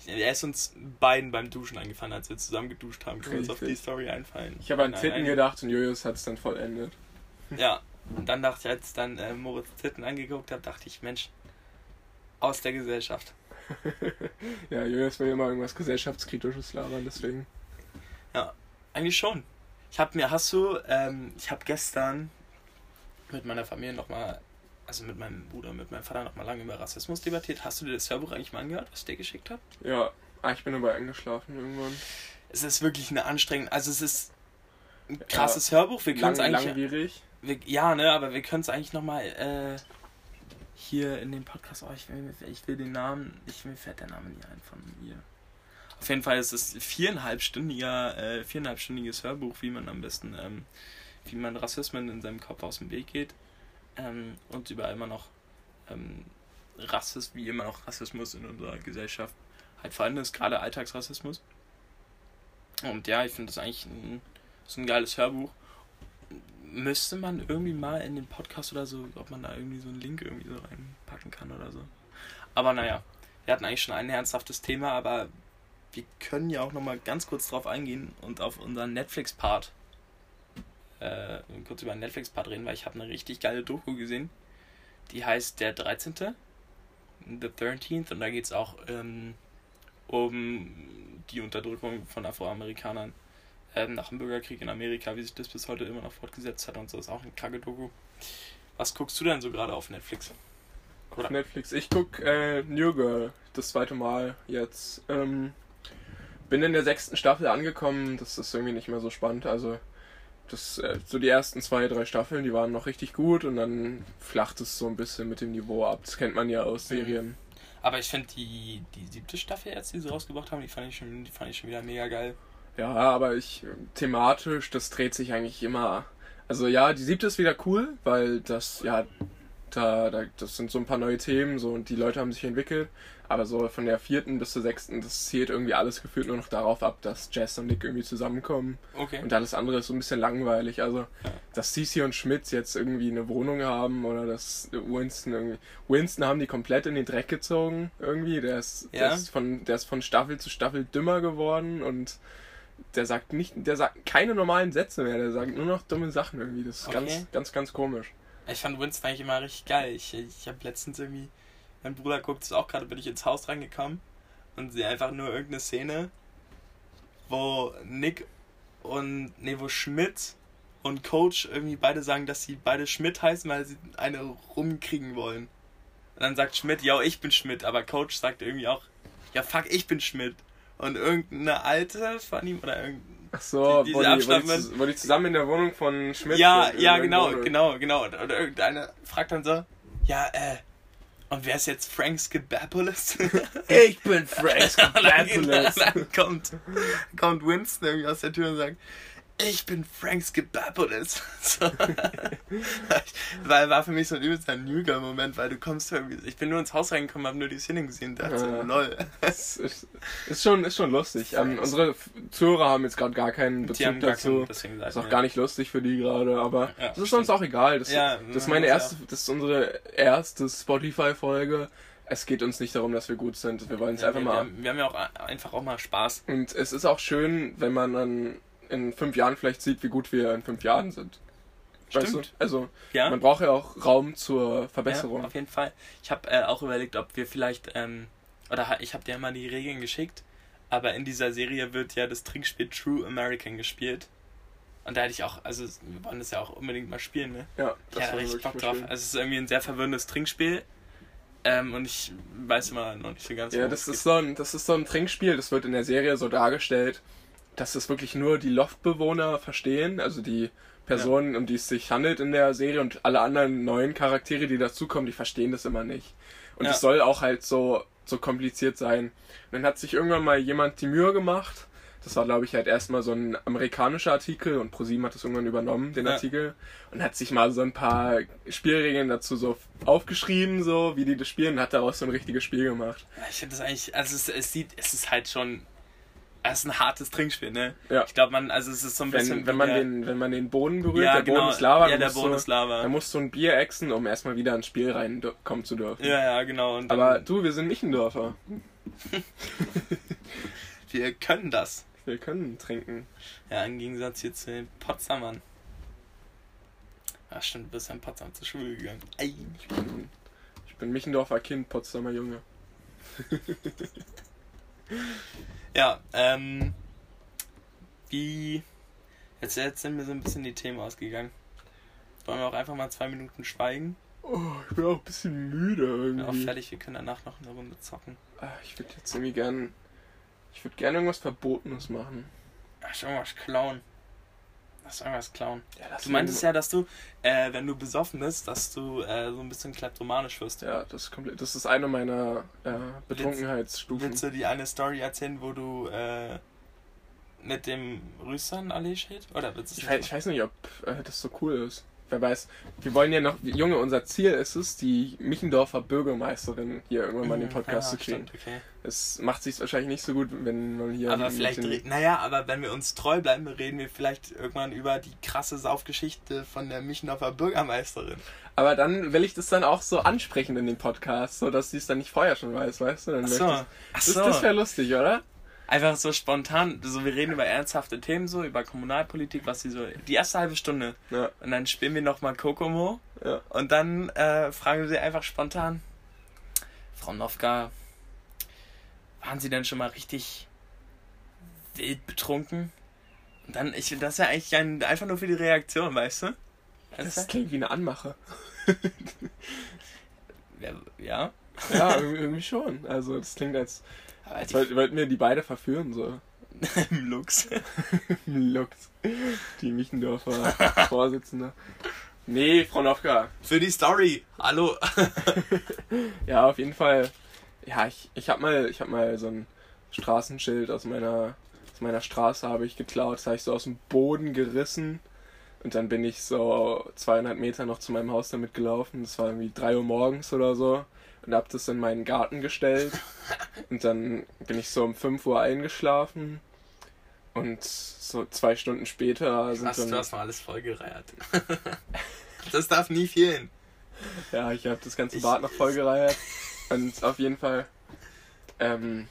S1: Er ist uns beiden beim Duschen eingefallen, als wir zusammen geduscht haben. Können uns auf die. Story einfallen.
S2: Ich habe an Titten
S1: nein.
S2: gedacht und Julius hat es dann vollendet.
S1: Ja, und dann dachte ich, als dann äh, Moritz Titten angeguckt habe, dachte ich, Mensch, aus der Gesellschaft.
S2: Ja, Julius will immer irgendwas gesellschaftskritisches labern, deswegen.
S1: Eigentlich schon. Ich habe mir, hast du, ähm, ich habe gestern mit meiner Familie nochmal, also mit meinem Bruder, mit meinem Vater nochmal lange über Rassismus debattiert. Hast du dir das Hörbuch eigentlich mal angehört, was ich dir geschickt habe?
S2: Ja, ah, ich bin aber eingeschlafen irgendwann.
S1: Es ist wirklich eine Anstrengung. Also es ist ein krasses Hörbuch. Wir können es eigentlich.
S2: langwierig.
S1: Wir, ja, ne, aber wir können es eigentlich nochmal äh, hier in dem Podcast. Oh, ich will, ich will den Namen. Ich mir fällt der Name nie ein von ihr. Auf jeden Fall ist es viereinhalbstündiger, äh, viereinhalbstündiges Hörbuch, wie man am besten, ähm, wie man Rassismen in seinem Kopf aus dem Weg geht. Ähm, und überall immer noch ähm, Rassismus, wie immer noch Rassismus in unserer Gesellschaft halt vorhanden ist, gerade Alltagsrassismus. Und ja, ich finde das eigentlich ein, so ein geiles Hörbuch müsste man irgendwie mal in den Podcast oder so, ob man da irgendwie so einen Link irgendwie so reinpacken kann oder so. Aber naja, wir hatten eigentlich schon ein ernsthaftes Thema, aber wir können ja auch nochmal ganz kurz drauf eingehen und auf unseren Netflix-Part äh, kurz über den Netflix-Part reden, weil ich habe eine richtig geile Doku gesehen. Die heißt Der 13. The 13th und da geht es auch ähm, um die Unterdrückung von Afroamerikanern ähm, nach dem Bürgerkrieg in Amerika, wie sich das bis heute immer noch fortgesetzt hat und so, ist auch eine kranke Doku. Was guckst du denn so gerade auf Netflix?
S2: Auf Netflix. Ich guck äh, New Girl das zweite Mal jetzt. Ähm, bin in der sechsten Staffel angekommen. Das ist irgendwie nicht mehr so spannend. Also das äh, so die ersten zwei drei Staffeln, die waren noch richtig gut und dann flacht es so ein bisschen mit dem Niveau ab. Das kennt man ja aus Serien.
S1: Aber ich finde die, die siebte Staffel jetzt, die sie rausgebracht haben, die fand ich schon, die fand ich schon wieder mega geil.
S2: Ja, aber ich thematisch, das dreht sich eigentlich immer. Also ja, die siebte ist wieder cool, weil das ja da, da das sind so ein paar neue Themen so und die Leute haben sich entwickelt. Aber so von der vierten bis zur sechsten, das zielt irgendwie alles gefühlt nur noch darauf ab, dass Jess und Nick irgendwie zusammenkommen.
S1: Okay.
S2: Und alles andere ist so ein bisschen langweilig. Also,
S1: Ja.
S2: dass Cici und Schmidt jetzt irgendwie eine Wohnung haben oder dass Winston irgendwie. Winston haben die komplett in den Dreck gezogen irgendwie. Der ist,
S1: Ja.
S2: der ist, von, der ist von Staffel zu Staffel dümmer geworden und der sagt nicht, der sagt keine normalen Sätze mehr, der sagt nur noch dumme Sachen irgendwie. Das ist
S1: Okay.
S2: ganz, ganz, ganz komisch.
S1: Ich fand Winston eigentlich immer richtig geil. Ich, ich habe letztens irgendwie, mein Bruder guckt es auch gerade, bin ich ins Haus reingekommen und sehe einfach nur irgendeine Szene, wo Nick und, nee, wo Schmidt und Coach irgendwie beide sagen, dass sie beide Schmidt heißen, weil sie eine rumkriegen wollen. Und dann sagt Schmidt, ja, ich bin Schmidt, aber Coach sagt irgendwie auch, ja, fuck, ich bin Schmidt. Und irgendeine alte von ihm oder irgendein
S2: Ach so,
S1: Die-
S2: wo,
S1: diese
S2: die, wo, die, zusammen in der Wohnung von Schmidt
S1: Ja,
S2: sind,
S1: ja, genau,
S2: Wohnung.
S1: genau, genau. Oder, oder irgendeiner fragt dann so, ja, äh, und wer ist jetzt Frank Skibapolis?
S2: Ich bin Frank
S1: Und dann,
S2: Skibapolis.
S1: dann kommt, kommt Winston irgendwie aus der Tür und sagt, ich bin Frank Skibapolis. So. weil war für mich so ein übelster New Girl-Moment, weil du kommst irgendwie. Ich bin nur ins Haus reingekommen, hab nur die Szene gesehen und dachte so,
S2: Ja.
S1: lol.
S2: Das ist, ist, schon, ist schon lustig. Ähm, unsere Zuhörer haben jetzt gerade gar keinen Bezug dazu.
S1: keinen,
S2: ist auch
S1: mir.
S2: gar nicht lustig für die gerade, aber
S1: Ja,
S2: das ist
S1: stimmt.
S2: uns auch egal. Das,
S1: Ja,
S2: das ist meine erste, das ist unsere erste Spotify-Folge. Es geht uns nicht darum, dass wir gut sind. Wir wollen es
S1: Ja,
S2: einfach
S1: wir,
S2: mal.
S1: wir, haben, wir haben ja auch einfach auch mal Spaß.
S2: Und es ist auch schön, wenn man dann in fünf Jahren vielleicht sieht, wie gut wir in fünf Jahren sind. Weißt du? Also,
S1: Ja,
S2: man braucht ja auch Raum zur
S1: ja
S2: Verbesserung.
S1: auf jeden Fall. Ich habe äh, auch überlegt, ob wir vielleicht, ähm, oder ich habe dir mal die Regeln geschickt, aber in dieser Serie wird ja das Trinkspiel True American gespielt. Und da hätte ich auch, also wir wollen das ja auch unbedingt mal spielen, ne?
S2: ja,
S1: Ich hatte
S2: war
S1: richtig Bock drauf.
S2: schön.
S1: Also es ist irgendwie ein sehr verwirrendes Trinkspiel. Ähm, und ich weiß immer noch nicht so ganz,
S2: Ja, das ist,
S1: geht.
S2: so ein, das ist so ein Trinkspiel, das wird in der Serie so dargestellt, dass es wirklich nur die Loftbewohner verstehen, also die Personen, um die es sich handelt in der Serie und alle anderen neuen Charaktere, die dazukommen, die verstehen das immer nicht. Und
S1: Ja.
S2: es soll auch halt so, so kompliziert sein. Und dann hat sich irgendwann mal jemand die Mühe gemacht, das war glaube ich halt erstmal so ein amerikanischer Artikel und ProSieben hat das irgendwann übernommen, den
S1: Ja.
S2: Artikel, und hat sich mal so ein paar Spielregeln dazu so aufgeschrieben, so wie die das spielen, und hat daraus so ein richtiges Spiel gemacht.
S1: Ja, Ich finde das eigentlich, also es, es sieht, es ist halt schon, es ist ein hartes Trinkspiel, ne?
S2: Ja.
S1: Ich glaube, man, also es ist so ein bisschen.
S2: Wenn, man
S1: der-
S2: den, wenn man den Boden berührt,
S1: ja,
S2: der
S1: genau,
S2: Boden ist Lava,
S1: ja, der Boden ist Lava.
S2: dann musst du ein Bier exen, um erstmal wieder ins Spiel reinkommen zu dürfen.
S1: Ja, ja, genau. Dann,
S2: Aber du, wir sind Michendorfer.
S1: wir können das.
S2: Wir können trinken.
S1: Ja, im Gegensatz hier zu den Potsdamern. Ach stimmt, du bist ja in Potsdam zur Schule gegangen. Ey.
S2: Ich bin, ich bin Michendorfer Kind, Potsdamer Junge.
S1: Ja, ähm. Wie. Jetzt, jetzt sind mir so ein bisschen die Themen ausgegangen. Wollen wir auch einfach mal zwei Minuten schweigen?
S2: Oh, ich bin auch ein bisschen müde
S1: Bin auch
S2: irgendwie.
S1: fertig, wir können danach noch eine Runde zocken.
S2: Ah, Ich würde jetzt irgendwie gern. Ich würde gerne irgendwas Verbotenes machen.
S1: Ach, irgendwas klauen. Lass irgendwas klauen.
S2: Ja,
S1: Du meintest ja, dass du, äh, wenn du besoffen bist, dass du äh, so ein bisschen kleptomanisch wirst.
S2: Ja, das ist komplett. Das ist eine meiner äh, Betrunkenheitsstufen.
S1: Willst du die eine Story erzählen, wo du äh, mit dem Rüstern Allee steht? Oder willst
S2: Ich weiß, ich weiß nicht, ob äh, das so cool ist. Wer weiß. Wir wollen ja noch, Junge, unser Ziel ist es, die Michendorfer Bürgermeisterin hier irgendwann mal in den Podcast zu kriegen.
S1: Mhm. Stimmt, okay.
S2: Es macht sich wahrscheinlich nicht so gut, wenn man hier.
S1: Aber vielleicht,
S2: den-
S1: naja, aber wenn wir uns treu bleiben, reden wir vielleicht irgendwann über die krasse Saufgeschichte von der Michendorfer Bürgermeisterin.
S2: Aber dann will ich das dann auch so ansprechen in dem Podcast, so dass sie es dann nicht vorher schon weiß, weißt du? Dann
S1: Ach
S2: möchte
S1: so,
S2: ich-
S1: ach
S2: Das,
S1: so.
S2: das wäre lustig, oder?
S1: Einfach so spontan, so wir reden über ernsthafte Themen, so über Kommunalpolitik, was sie so, die erste halbe Stunde.
S2: Ja,
S1: Und dann spielen wir nochmal Kokomo
S2: ja.
S1: und dann äh, fragen wir sie einfach spontan, Frau Nowka, waren Sie denn schon mal richtig wild betrunken? Und dann, ich das ist ja eigentlich ein, einfach nur für die Reaktion, weißt du?
S2: Das
S1: Also,
S2: klingt wie eine Anmache.
S1: ja,
S2: Ja, irgendwie schon. Also das klingt als,
S1: aber die,
S2: wollten wir die beide verführen, so.
S1: im Lux.
S2: Lux. Die Michendorfer Vorsitzende. Nee, Frau Nowka.
S1: Für die Story. Hallo.
S2: Ja, auf jeden Fall. Ja, ich, ich hab mal, ich hab mal so ein Straßenschild aus meiner, aus meiner Straße habe ich geklaut. Das habe ich so aus dem Boden gerissen. Und dann bin ich so 200 Meter noch zu meinem Haus damit gelaufen. Das war irgendwie 3 Uhr morgens oder so. Und hab das in meinen Garten gestellt. Und dann bin ich so um 5 Uhr eingeschlafen. Und so zwei Stunden später sind
S1: du
S2: dann.
S1: hast mal alles vollgereiert. das darf nie fehlen.
S2: Ja, ich habe das ganze Bad noch vollgereiert. Und auf jeden Fall ähm,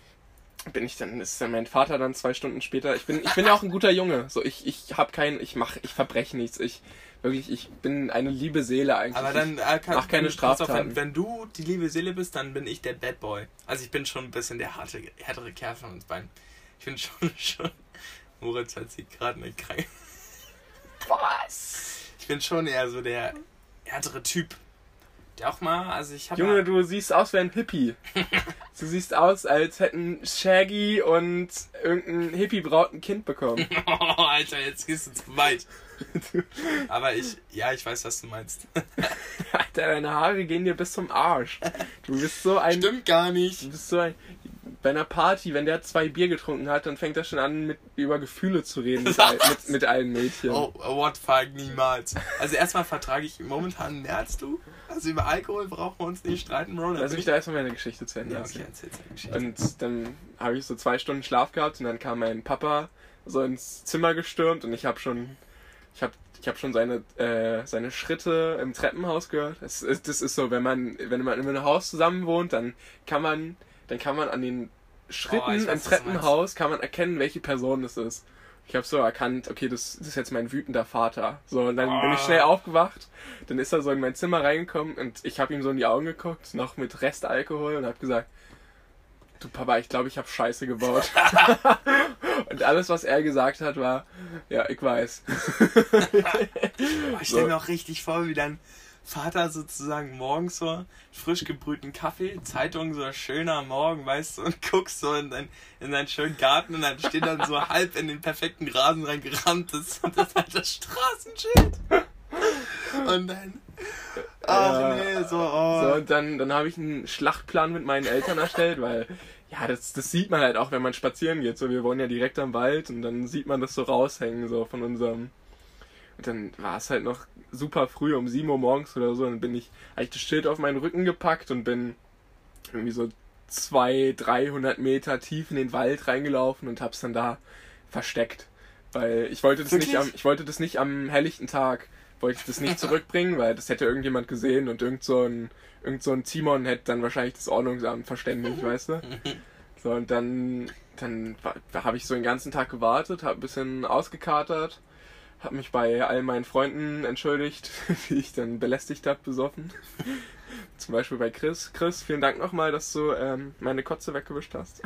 S2: bin ich dann, ist dann mein Vater dann zwei Stunden später. Ich bin, ich bin ja auch ein guter Junge. So, ich, ich hab kein, ich mach, ich verbreche nichts. Ich wirklich, ich bin eine liebe Seele eigentlich.
S1: Aber dann äh, kann,
S2: mach keine
S1: auf,
S2: Straftaten.
S1: wenn, wenn du die liebe Seele bist, dann bin ich der Bad Boy. Also ich bin schon ein bisschen der harte, härtere Kerl von uns beiden. Ich bin schon, schon. Moritz hat sich gerade eine Krank.
S2: Was?
S1: Ich bin schon eher so der härtere Typ. Der auch mal, also ich habe
S2: Junge, du siehst aus wie ein Hippie. du siehst aus, als hätten Shaggy und irgendein Hippie-Braut ein Kind bekommen.
S1: Oh, Alter, jetzt gehst du zu weit. Aber ich, ja, ich weiß, was du meinst.
S2: Alter, deine Haare gehen dir bis zum Arsch. Du bist so ein
S1: Stimmt gar
S2: Du
S1: nicht.
S2: bist so ein. bei einer Party, wenn der zwei Bier getrunken hat, dann fängt er schon an, mit, über Gefühle zu reden mit, all, mit, mit allen Mädchen.
S1: Oh, what fuck, niemals. Also erstmal vertrage ich momentan mehr als du. Also über Alkohol brauchen wir uns nicht streiten, Bro.
S2: Lass mich da erstmal meine Geschichte zu Ende
S1: ja, okay, Geschichte.
S2: Und dann habe ich so zwei Stunden Schlaf gehabt und dann kam mein Papa so ins Zimmer gestürmt und ich habe schon, ich habe ich habe schon seine, äh, seine Schritte im Treppenhaus gehört. Das ist, das ist so, wenn man, wenn man in einem Haus zusammen wohnt, dann kann man, dann kann man an den Schritten
S1: Oh, weiß,
S2: im Treppenhaus kann man erkennen, welche Person es ist. Ich habe so erkannt, okay, das, das ist jetzt mein wütender Vater. So, und dann bin ich
S1: Ah.
S2: schnell aufgewacht. Dann ist er so in mein Zimmer reingekommen und ich habe ihm so in die Augen geguckt, noch mit Restalkohol und habe gesagt, du Papa, ich glaube, ich habe Scheiße gebaut. und alles, was er gesagt hat, war, ja, ich weiß.
S1: Ich stelle mir auch richtig vor, wie dein Vater sozusagen morgens so frisch gebrühten Kaffee, Zeitung, so ein schöner Morgen, weißt du, und guckst so in, dein, in deinen schönen Garten und dann steht dann so halb in den perfekten Rasen reingerammt das, und das ist halt das Straßenschild. Und dann. Ach nee, so, oh.
S2: So, und dann, dann habe ich einen Schlachtplan mit meinen Eltern erstellt, weil, ja, das, das sieht man halt auch, wenn man spazieren geht. So, wir wohnen ja direkt am Wald und dann sieht man das so raushängen, so von unserem. Und dann war es halt noch super früh, um 7 Uhr morgens oder so. Dann bin ich, habe ich das Schild auf meinen Rücken gepackt und bin irgendwie so 200, 300 Meter tief in den Wald reingelaufen und hab's dann da versteckt. Weil ich wollte das nicht
S1: Wirklich?
S2: am, ich wollte das nicht am helllichten Tag, wollte ich das nicht zurückbringen, weil das hätte irgendjemand gesehen und irgend so ein, irgend so ein Timon hätte dann wahrscheinlich das Ordnungsamt verständigt, weißt du? So, und dann, dann habe ich so den ganzen Tag gewartet, habe ein bisschen ausgekatert, habe mich bei all meinen Freunden entschuldigt, die ich dann belästigt habe, besoffen. Zum Beispiel bei Chris. Chris, vielen Dank nochmal, dass du ähm, meine Kotze weggewischt hast.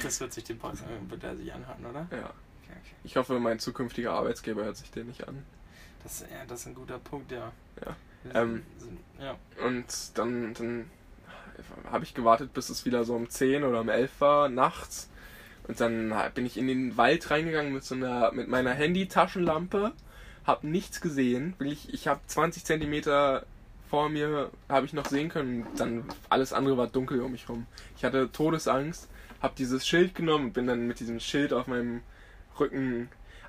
S1: Chris wird sich den Podcast wird er sich anhören, oder?
S2: ja.
S1: Okay, okay.
S2: Ich hoffe, mein zukünftiger Arbeitsgeber hört sich den nicht an.
S1: Das, ja, das ist ein guter Punkt, ja.
S2: Ja. Ähm,
S1: sind- ja.
S2: Und dann, dann habe ich gewartet, bis es wieder so um 10 oder um 11 war, nachts. Und dann bin ich in den Wald reingegangen mit so einer, mit meiner Handy-Taschenlampe, hab nichts gesehen. Wirklich, ich habe 20 Zentimeter vor mir, habe ich noch sehen können. Dann alles andere war dunkel um mich rum. Ich hatte Todesangst, habe dieses Schild genommen und bin dann mit diesem Schild auf meinem Rücken.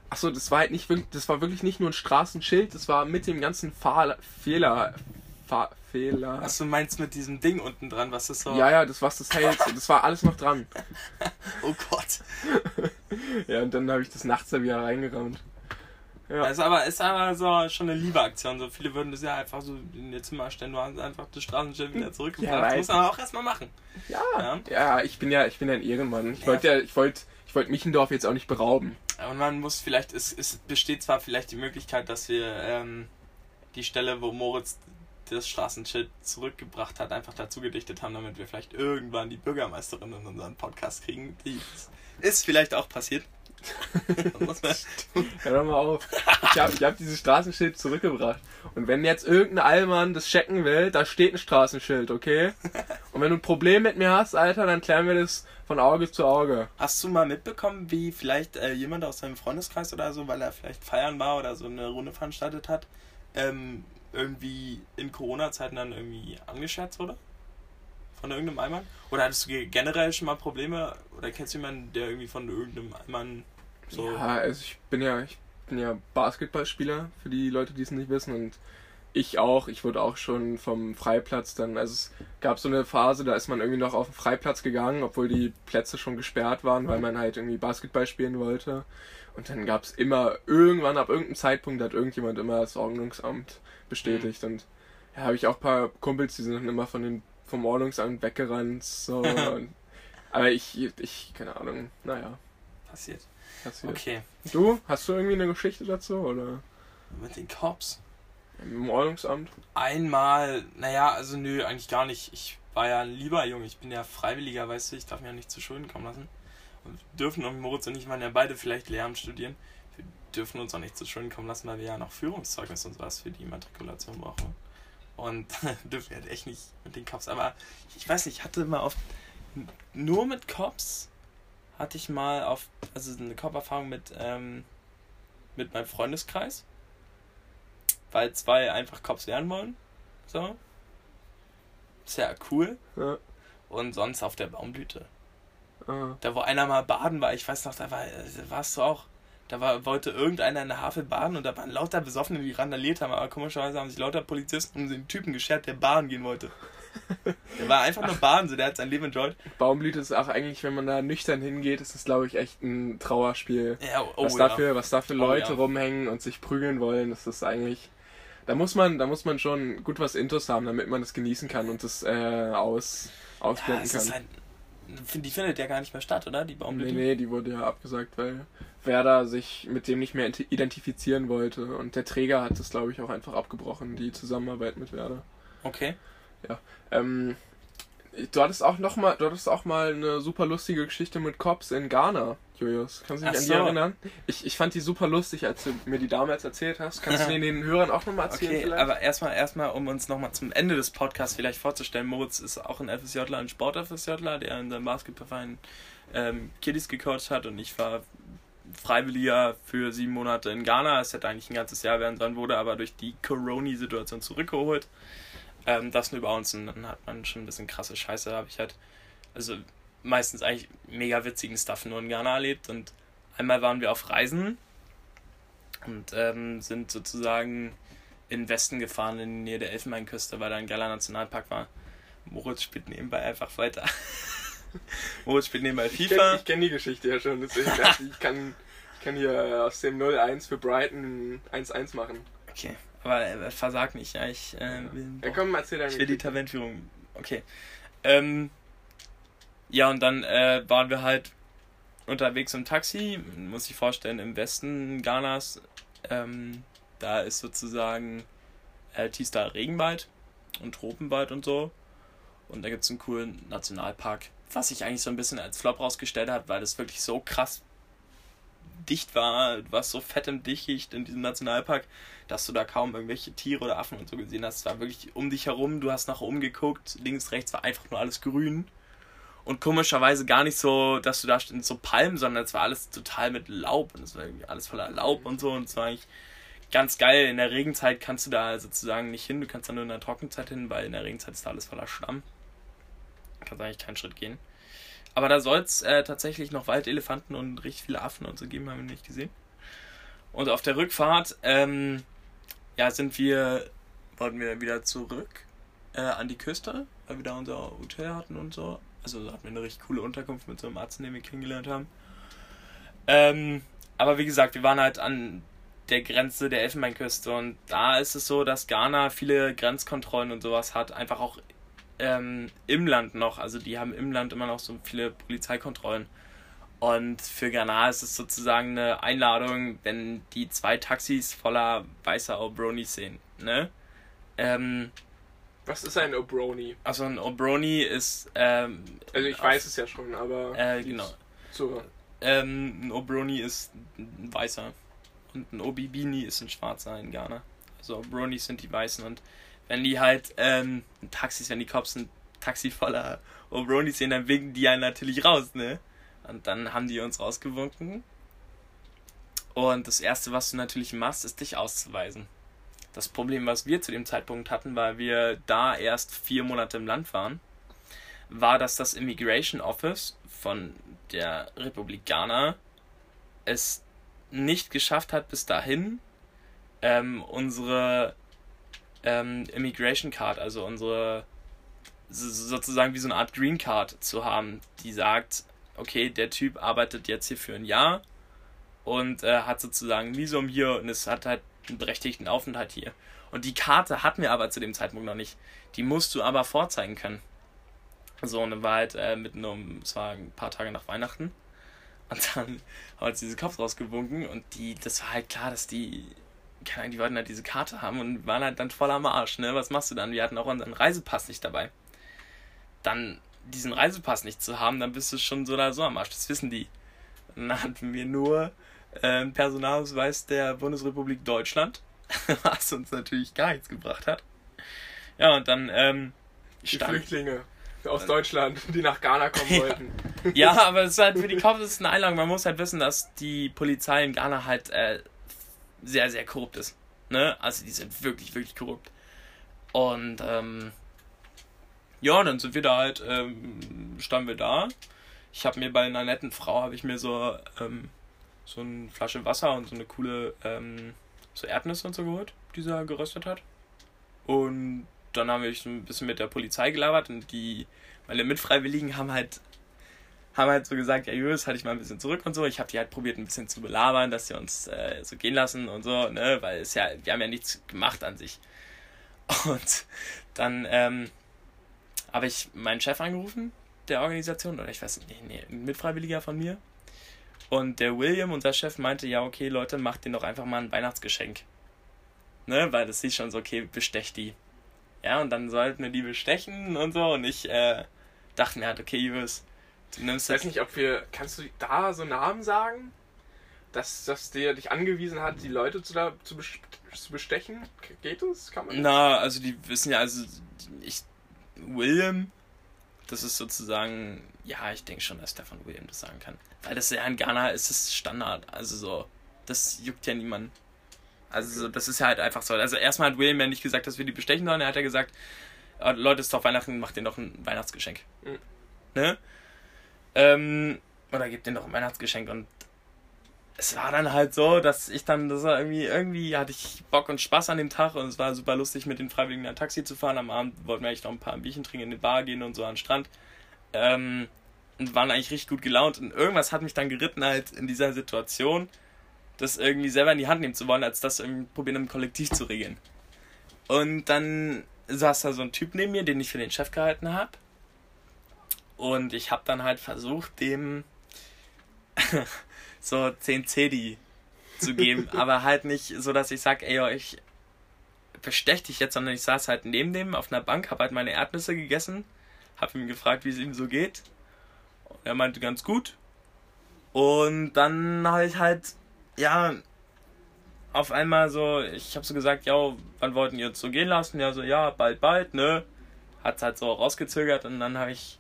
S2: Achso, das war halt nicht wirklich, das war wirklich nicht nur ein Straßenschild, das war mit dem ganzen Fahr Fehler, Fahr Fehler.
S1: Was du meinst mit diesem Ding unten dran, was ist so.
S2: Ja, ja, das was das hält, das war alles noch dran.
S1: Oh Gott.
S2: Ja, und dann habe ich das nachts da wieder reingerammt. Ja.
S1: Ist aber, ist aber so schon eine Liebeaktion. So viele würden das ja einfach so in ihr Zimmer stellen. Du hast einfach das Straßenschild wieder zurückgebracht.
S2: Ja,
S1: das muss man auch erstmal machen.
S2: Ja,
S1: Ja.
S2: ja, ich bin ja, ich bin ja ein Ehrenmann. Ich wollte ja, ich wollte, ich wollte Michendorf jetzt auch nicht berauben.
S1: Und man muss vielleicht, es, es besteht zwar vielleicht die Möglichkeit, dass wir ähm, die Stelle, wo Moritz das Straßenschild zurückgebracht hat, einfach dazu gedichtet haben, damit wir vielleicht irgendwann die Bürgermeisterin in unseren Podcast kriegen. Die ist vielleicht auch passiert.
S2: Hör doch mal auf. Ich habe ich hab dieses Straßenschild zurückgebracht. Und wenn jetzt irgendein Allmann das checken will, da steht ein Straßenschild, okay? Und wenn du ein Problem mit mir hast, Alter, dann klären wir das von Auge zu Auge.
S1: Hast du mal mitbekommen, wie vielleicht äh, jemand aus deinem Freundeskreis oder so, weil er vielleicht feiern war oder so eine Runde veranstaltet hat, ähm, irgendwie in Corona-Zeiten dann irgendwie angescherzt wurde? Von irgendeinem Allmann? Oder hattest du ge- generell schon mal Probleme? Oder kennst du jemanden, der irgendwie von irgendeinem Allmann so.
S2: Ja, also ich bin ja, ich bin ja Basketballspieler, für die Leute, die es nicht wissen. Und ich auch. Ich wurde auch schon vom Freiplatz dann, also es gab so eine Phase, da ist man irgendwie noch auf den Freiplatz gegangen, obwohl die Plätze schon gesperrt waren, weil man halt irgendwie Basketball spielen wollte. Und dann gab es immer, irgendwann ab irgendeinem Zeitpunkt hat irgendjemand immer das Ordnungsamt bestätigt. Und ja, habe ich auch ein paar Kumpels, die sind dann immer von den, vom Ordnungsamt weggerannt. So. Aber ich, ich, keine Ahnung, naja,
S1: passiert?
S2: Passiert.
S1: Okay.
S2: Du, hast du irgendwie eine Geschichte dazu oder
S1: Mit den Cops?
S2: im Ordnungsamt?
S1: Einmal, naja, also nö, eigentlich gar nicht. Ich war ja ein lieber Junge, ich bin ja Freiwilliger, weißt du, ich darf mir ja nicht zu Schulden kommen lassen. Und dürfen und Moritz und ich waren ja beide vielleicht Lehramt studieren. Wir dürfen uns auch nicht zu Schulden kommen lassen, weil wir ja noch Führungszeugnis und sowas für die Matrikulation brauchen. Und dürfen wir halt echt nicht mit den Cops. Aber ich weiß nicht, ich hatte mal auf. Nur mit Cops hatte ich mal auf. Also eine Cop-Erfahrung mit, ähm, mit meinem Freundeskreis weil zwei einfach Cops werden wollen. So. Ist ja cool.
S2: Ja.
S1: Und sonst auf der Baumblüte.
S2: Ah.
S1: Da, wo einer mal baden war, ich weiß noch, da war, da warst du auch. Da war, wollte irgendeiner in der Havel baden und da waren lauter Besoffene, die randaliert haben, aber komischerweise haben sich lauter Polizisten um den Typen geschert, der baden gehen wollte. Der war einfach nur so der hat sein Leben enjoyed.
S2: Baumblüte ist auch eigentlich, wenn man da nüchtern hingeht, ist das, glaube ich, echt ein Trauerspiel.
S1: Ja, oh,
S2: was,
S1: ja.
S2: dafür, was dafür
S1: Oh,
S2: Leute
S1: ja.
S2: rumhängen und sich prügeln wollen, das ist eigentlich. Da muss man, da muss man schon gut was Intus haben, damit man das genießen kann und das äh, aus,
S1: Ja,
S2: ausblenden
S1: es
S2: kann.
S1: halt, die findet ja gar nicht mehr statt, oder? Die
S2: Nee,
S1: Baumblüte.
S2: nee, die wurde ja abgesagt, weil Werder sich mit dem nicht mehr ident- identifizieren wollte. Und der Träger hat das, glaube ich, auch einfach abgebrochen, die Zusammenarbeit mit Werder.
S1: Okay.
S2: Ähm, du hattest auch noch mal, du hattest auch mal eine super lustige Geschichte mit Cops in Ghana, Julius. Kannst du dich
S1: Ach
S2: an die
S1: so.
S2: erinnern? Ich, ich fand die super lustig, als du mir die damals erzählt hast. Kannst du die den Hörern auch nochmal erzählen
S1: Okay,
S2: vielleicht?
S1: aber erstmal, erstmal, um uns nochmal zum Ende des Podcasts vielleicht vorzustellen, Moritz ist auch ein FSJler, ein Sport-FSJler, der in seinem Basketballverein ähm, Kiddies gecoacht hat und ich war Freiwilliger für sieben Monate in Ghana. Es hätte eigentlich ein ganzes Jahr werden sollen, wurde aber durch die Corona-Situation zurückgeholt. Ähm, das nur über uns und dann hat man schon ein bisschen krasse Scheiße, habe ich halt, also meistens eigentlich mega witzigen Stuff nur in Ghana erlebt und einmal waren wir auf Reisen und ähm, sind sozusagen in den Westen gefahren, in die Nähe der Elfenbeinküste, weil da ein geiler Nationalpark war. Moritz spielt nebenbei einfach weiter. Moritz spielt nebenbei
S2: ich
S1: FIFA.
S2: kenne kenn die Geschichte ja schon, deswegen dachte ich, ich kann, ich kann hier aus dem 0-1 für Brighton 1-1 machen.
S1: Okay, aber er versagt nicht. Ja, ich, äh, will,
S2: Ja, komm, erzähl
S1: ich will die. Tabellenführung. Okay. Ähm, ja, und dann äh, waren wir halt unterwegs im Taxi, muss ich vorstellen, im Westen Ghanas. Ähm, da ist sozusagen äh, tiefster Regenwald und Tropenwald und so. Und da gibt es einen coolen Nationalpark, was sich eigentlich so ein bisschen als Flop rausgestellt hat, weil das wirklich so krass dicht war, du warst so fett im Dickicht in diesem Nationalpark, dass du da kaum irgendwelche Tiere oder Affen und so gesehen hast. Es war wirklich um dich herum, du hast nach oben geguckt, links, rechts war einfach nur alles grün. Und komischerweise gar nicht so, dass du da stehst, so Palmen, sondern es war alles total mit Laub und es war irgendwie alles voller Laub und so und es war eigentlich ganz geil. In der Regenzeit kannst du da sozusagen nicht hin, du kannst da nur in der Trockenzeit hin, weil in der Regenzeit ist da alles voller Schlamm. Du kannst eigentlich keinen Schritt gehen. Aber da soll es äh, tatsächlich noch Waldelefanten und richtig viele Affen und so geben, haben wir nicht gesehen. Und auf der Rückfahrt, ähm, ja, sind wir, wollten wir wieder zurück äh, an die Küste, weil wir da unser Hotel hatten und so. Also hatten wir eine richtig coole Unterkunft mit so einem Arzt, den wir kennengelernt haben. Ähm, aber wie gesagt, wir waren halt an der Grenze der Elfenbeinküste und da ist es so, dass Ghana viele Grenzkontrollen und sowas hat, einfach auch ähm, im Land noch. Also die haben im Land immer noch so viele Polizeikontrollen. Und für Ghana ist es sozusagen eine Einladung, wenn die zwei Taxis voller weißer O'Bronis sehen. Ne? Ähm,
S2: Was ist ein Obroni?
S1: also ein O'Brony ist. Ähm,
S2: Also ich weiß es ja schon, aber...
S1: Äh, genau.
S2: So,
S1: Ähm, ein Obroni ist ein weißer. Und ein Obibini ist ein schwarzer in Ghana. Also Obronis sind die weißen. Und wenn die halt ähm, Taxis, wenn die Cops ein Taxi voller Obronis sehen, dann winken die einen natürlich raus, ne? Und dann haben die uns rausgewunken. Und das Erste, was du natürlich machst, ist dich auszuweisen. Das Problem, was wir zu dem Zeitpunkt hatten, weil wir da erst vier Monate im Land waren, war, dass das Immigration Office von der Republik Ghana es nicht geschafft hat, bis dahin ähm, unsere ähm, Immigration Card, also unsere so- sozusagen wie so eine Art Green Card zu haben, die sagt, okay, der Typ arbeitet jetzt hier für ein Jahr und äh, hat sozusagen Visum hier und es hat halt einen berechtigten Aufenthalt hier. Und die Karte hatten wir aber zu dem Zeitpunkt noch nicht. Die musst du aber vorzeigen können. So, und dann war halt äh, mitten um, es war ein paar Tage nach Weihnachten. Und dann haben uns diese Cops rausgewunken und die, das war halt klar, dass die, keine Ahnung, die wollten halt diese Karte haben und waren halt dann voll am Arsch, ne? Was machst du dann? Wir hatten auch unseren Reisepass nicht dabei. Dann diesen Reisepass nicht zu haben, dann bist du schon so oder so am Arsch, das wissen die. Und dann hatten wir nur äh, Personalausweis der Bundesrepublik Deutschland, was uns natürlich gar nichts gebracht hat. Ja, und dann ähm,
S2: die Flüchtlinge aus Deutschland, die nach Ghana kommen
S1: Ja.
S2: wollten.
S1: Ja, aber es ist halt für die Cops ist es eine Einladung. Man muss halt wissen, dass die Polizei in Ghana halt äh, sehr, sehr korrupt ist. Ne? Also die sind wirklich, wirklich korrupt. Und ähm, ja, dann sind wir da halt, ähm, standen wir da. ich habe mir bei einer netten Frau, habe ich mir so, ähm, so eine Flasche Wasser und so eine coole, ähm, so Erdnüsse und so geholt, die sie geröstet hat. Und dann haben wir so ein bisschen mit der Polizei gelabert und die, meine Mitfreiwilligen haben halt haben halt so gesagt, ja Julius, halt ich mal ein bisschen zurück und so. Ich habe die halt probiert ein bisschen zu belabern, dass sie uns äh, so gehen lassen und so, ne, weil es ja, wir haben ja nichts gemacht an sich. Und dann ähm, habe ich meinen Chef angerufen, der Organisation, oder ich weiß nicht, nee, ein Mitfreiwilliger von mir. Und der William, unser Chef, meinte, ja, okay, Leute, macht denen doch einfach mal ein Weihnachtsgeschenk. Ne, weil das sieht schon so, okay, bestech die. Ja, und dann sollten wir die bestechen und so. Und ich äh, dachte mir halt, okay, Julius, du nimmst
S2: Ich weiß nicht, ob wir. Kannst du da so Namen sagen? Dass, dass der dich angewiesen hat, die Leute zu, da, zu, bes- zu bestechen? Geht das? Kann man?
S1: Na, also die wissen ja, also ich William, das ist sozusagen, ja, ich denke schon, dass der von William das sagen kann. Weil das ja in Ghana ist es Standard, also so, das juckt ja niemand. Also so, das ist ja halt einfach so. Also erstmal hat William ja nicht gesagt, dass wir die bestechen sollen, er hat ja gesagt, "Ah, Leute, es ist doch Weihnachten, macht denen doch ein Weihnachtsgeschenk.
S2: Mhm.
S1: Ne? Ähm, oder gebt denen doch ein Weihnachtsgeschenk und es war dann halt so, dass ich dann, das war irgendwie, irgendwie hatte ich Bock und Spaß an dem Tag und es war super lustig, mit den Freiwilligen ein Taxi zu fahren. Am Abend wollten wir eigentlich noch ein paar Bierchen trinken, in die Bar gehen und so an den Strand. Ähm, und waren eigentlich richtig gut gelaunt und irgendwas hat mich dann geritten halt in dieser Situation, das irgendwie selber in die Hand nehmen zu wollen, als das irgendwie probieren im Kollektiv zu regeln. Und dann saß da so ein Typ neben mir, den ich für den Chef gehalten habe. Und ich habe dann halt versucht, dem so 10 Cedi zu geben, aber halt nicht so, dass ich sag, ey, ich bestech dich jetzt, sondern ich saß halt neben dem auf einer Bank, habe halt meine Erdnüsse gegessen, habe ihn gefragt, wie es ihm so geht. Und er meinte ganz gut. Und dann habe ich halt, ja, auf einmal so, ich habe so gesagt, ja, wann wollten ihr uns so gehen lassen? Ja, so, ja, bald, bald, ne? Hat's halt so rausgezögert und dann habe ich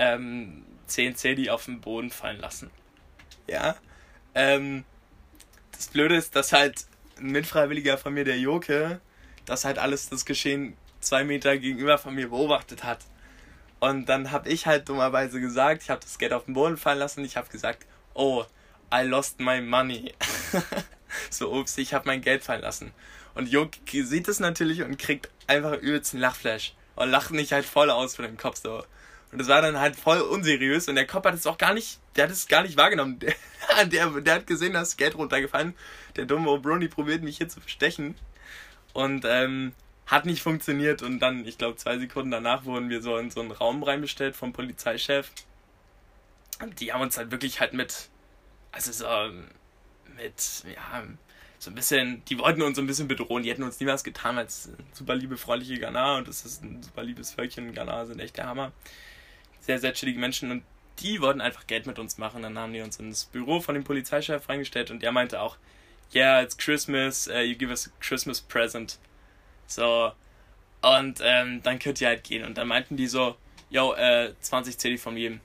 S1: ähm, 10 Cedi auf den Boden fallen lassen. Ja. Ähm, das Blöde ist, dass halt ein Mitfreiwilliger von mir, der Joke, das halt alles, das Geschehen zwei Meter gegenüber von mir beobachtet hat. Und dann habe ich halt dummerweise gesagt, ich habe das Geld auf den Boden fallen lassen, ich habe gesagt, oh, I lost my money. so, ups, ich habe mein Geld fallen lassen. Und Joke sieht es natürlich und kriegt einfach übelst einen Lachflash. Und lacht mich halt voll aus von dem Kopf so. Und das war dann halt voll unseriös und der Kopf hat es auch gar nicht, der hat es gar nicht wahrgenommen. Der, der, der hat gesehen, dass das Geld runtergefallen. Der dumme O'Brony probiert mich hier zu bestechen. Und ähm, hat nicht funktioniert und dann, ich glaube, zwei Sekunden danach wurden wir so in so einen Raum reinbestellt vom Polizeichef. Und die haben uns halt wirklich halt mit, also so mit, ja, so ein bisschen, die wollten uns so ein bisschen bedrohen. Die hätten uns nie was getan als super liebe, freundliche Ghana und das ist ein super liebes Völkchen. Ghana sind echt der Hammer. Sehr, sehr chillige Menschen und die wollten einfach Geld mit uns machen. Dann haben die uns ins Büro von dem Polizeichef reingestellt und der meinte auch, yeah, it's Christmas, uh, you give us a Christmas present. So, und ähm, dann könnt ihr halt gehen. Und dann meinten die so, yo, äh, 20 CD von jedem.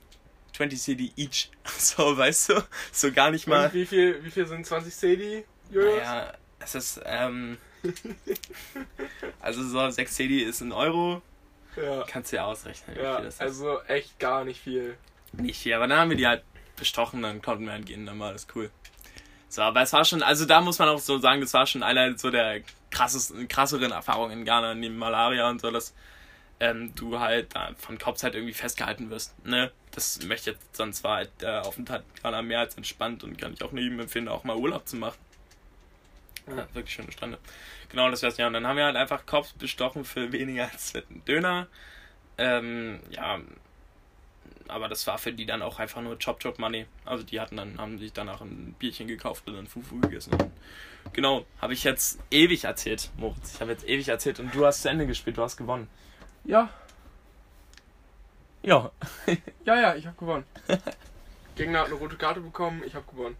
S1: 20 CD each. So, weißt du, so gar nicht mal.
S2: Und wie viel, wie viel sind 20 CD, Julius?
S1: Naja, es ist, ähm, also so 6 CD ist ein Euro.
S2: Ja.
S1: Kannst du ja ausrechnen, wie
S2: Ja,
S1: viel das ist.
S2: also echt gar nicht viel.
S1: Nicht viel, aber dann haben wir die halt bestochen, dann konnten wir halt gehen, dann war das cool. So, aber es war schon, also da muss man auch so sagen, das war schon einer so der krassesten, krasseren Erfahrungen in Ghana, neben Malaria und so, dass ähm, du halt da von Cops halt irgendwie festgehalten wirst, ne? Das möchte ich jetzt, sonst war halt der Aufenthalt in Ghana mehr als entspannt und kann ich auch jedem empfehlen, auch mal Urlaub zu machen. Ja, wirklich schöne Strände. Genau, das wär's ja. Und dann haben wir halt einfach Cops bestochen für weniger als einen Döner. Ähm, ja, aber das war für die dann auch einfach nur Chop Chop Money. Also die hatten dann, haben sich danach ein Bierchen gekauft und dann Fufu gegessen. Genau, habe ich jetzt ewig erzählt, Moritz. Ich habe jetzt ewig erzählt und du hast zu Ende gespielt, du hast gewonnen.
S2: Ja,
S1: Ja,
S2: ja, ja, ich habe gewonnen. Gegner hat eine rote Karte bekommen, ich habe gewonnen.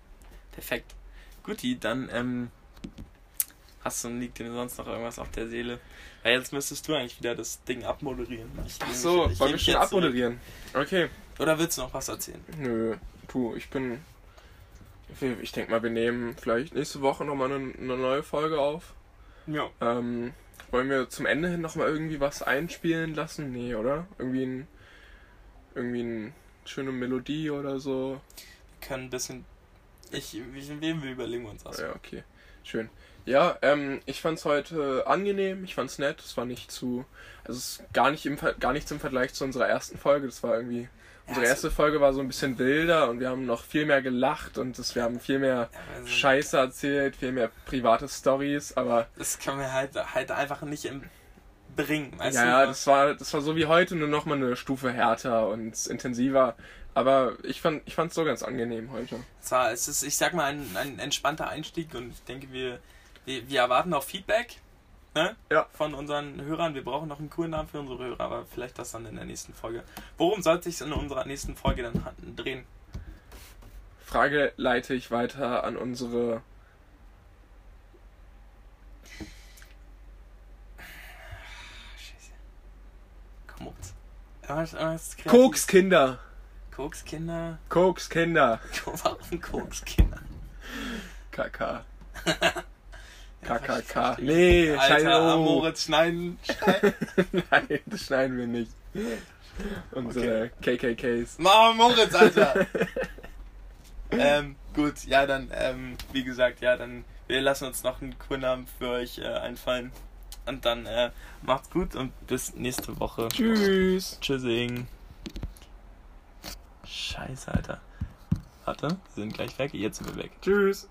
S1: perfekt. Guti, dann ähm, hast du liegt dir sonst noch irgendwas auf der Seele? Weil jetzt müsstest du eigentlich wieder das Ding abmoderieren. Ich,
S2: Ach so,
S1: ich- ich
S2: wollen wir schon abmoderieren? Okay.
S1: Oder willst du noch was erzählen?
S2: Nö, du, ich bin. Ich- Ich denke mal, wir nehmen vielleicht nächste Woche nochmal eine, eine neue Folge auf.
S1: Ja.
S2: Ähm, wollen wir zum Ende hin nochmal irgendwie was einspielen lassen? Nee, oder? Irgendwie ein. Irgendwie ein schöne Melodie oder so.
S1: Wir können ein bisschen. Ich, wir, wir überlegen uns was.
S2: Ja, okay. Schön. Ja, ähm, ich fand's heute angenehm, ich fand's nett, es war nicht zu. Also es ist gar nicht im gar nichts im Vergleich zu unserer ersten Folge. Das war irgendwie. Unsere
S1: es-
S2: erste Folge war so ein bisschen wilder und wir haben noch viel mehr gelacht und das, wir haben viel mehr
S1: Also,
S2: Scheiße erzählt, viel mehr private Stories, aber
S1: Das können wir halt, halt einfach nicht im bringen. Weißt
S2: ja, ja, das war, das war so wie heute, nur nochmal eine Stufe härter und intensiver. Aber ich fand ich fand's so ganz angenehm heute.
S1: Es war, es ist, ich sag mal, ein, ein entspannter Einstieg und ich denke, wir, wir, wir erwarten auch Feedback ne?
S2: Ja.
S1: von unseren Hörern. Wir brauchen noch einen coolen Namen für unsere Hörer, aber vielleicht das dann in der nächsten Folge. Worum soll es sich in unserer nächsten Folge dann drehen?
S2: Frage leite ich weiter an unsere
S1: Scheiße. Komm uns.
S2: Kokskinder.
S1: Kokskinder.
S2: Kokskinder.
S1: Warum Kokskinder?
S2: KK. KKK. Nee,
S1: Alter,
S2: scheiße. Oh.
S1: Moritz schneiden.
S2: Nein, das schneiden wir nicht. Unsere KKKs.
S1: Mach Moritz, Alter! ähm, gut, ja, dann, ähm, wie gesagt, ja, dann, wir lassen uns noch einen coolen Namen für euch äh, einfallen. Und dann, äh, macht's gut und bis nächste Woche.
S2: Tschüss.
S1: Tschüssing. Scheiße, Alter. Warte, wir sind gleich weg. Jetzt sind wir weg.
S2: Tschüss.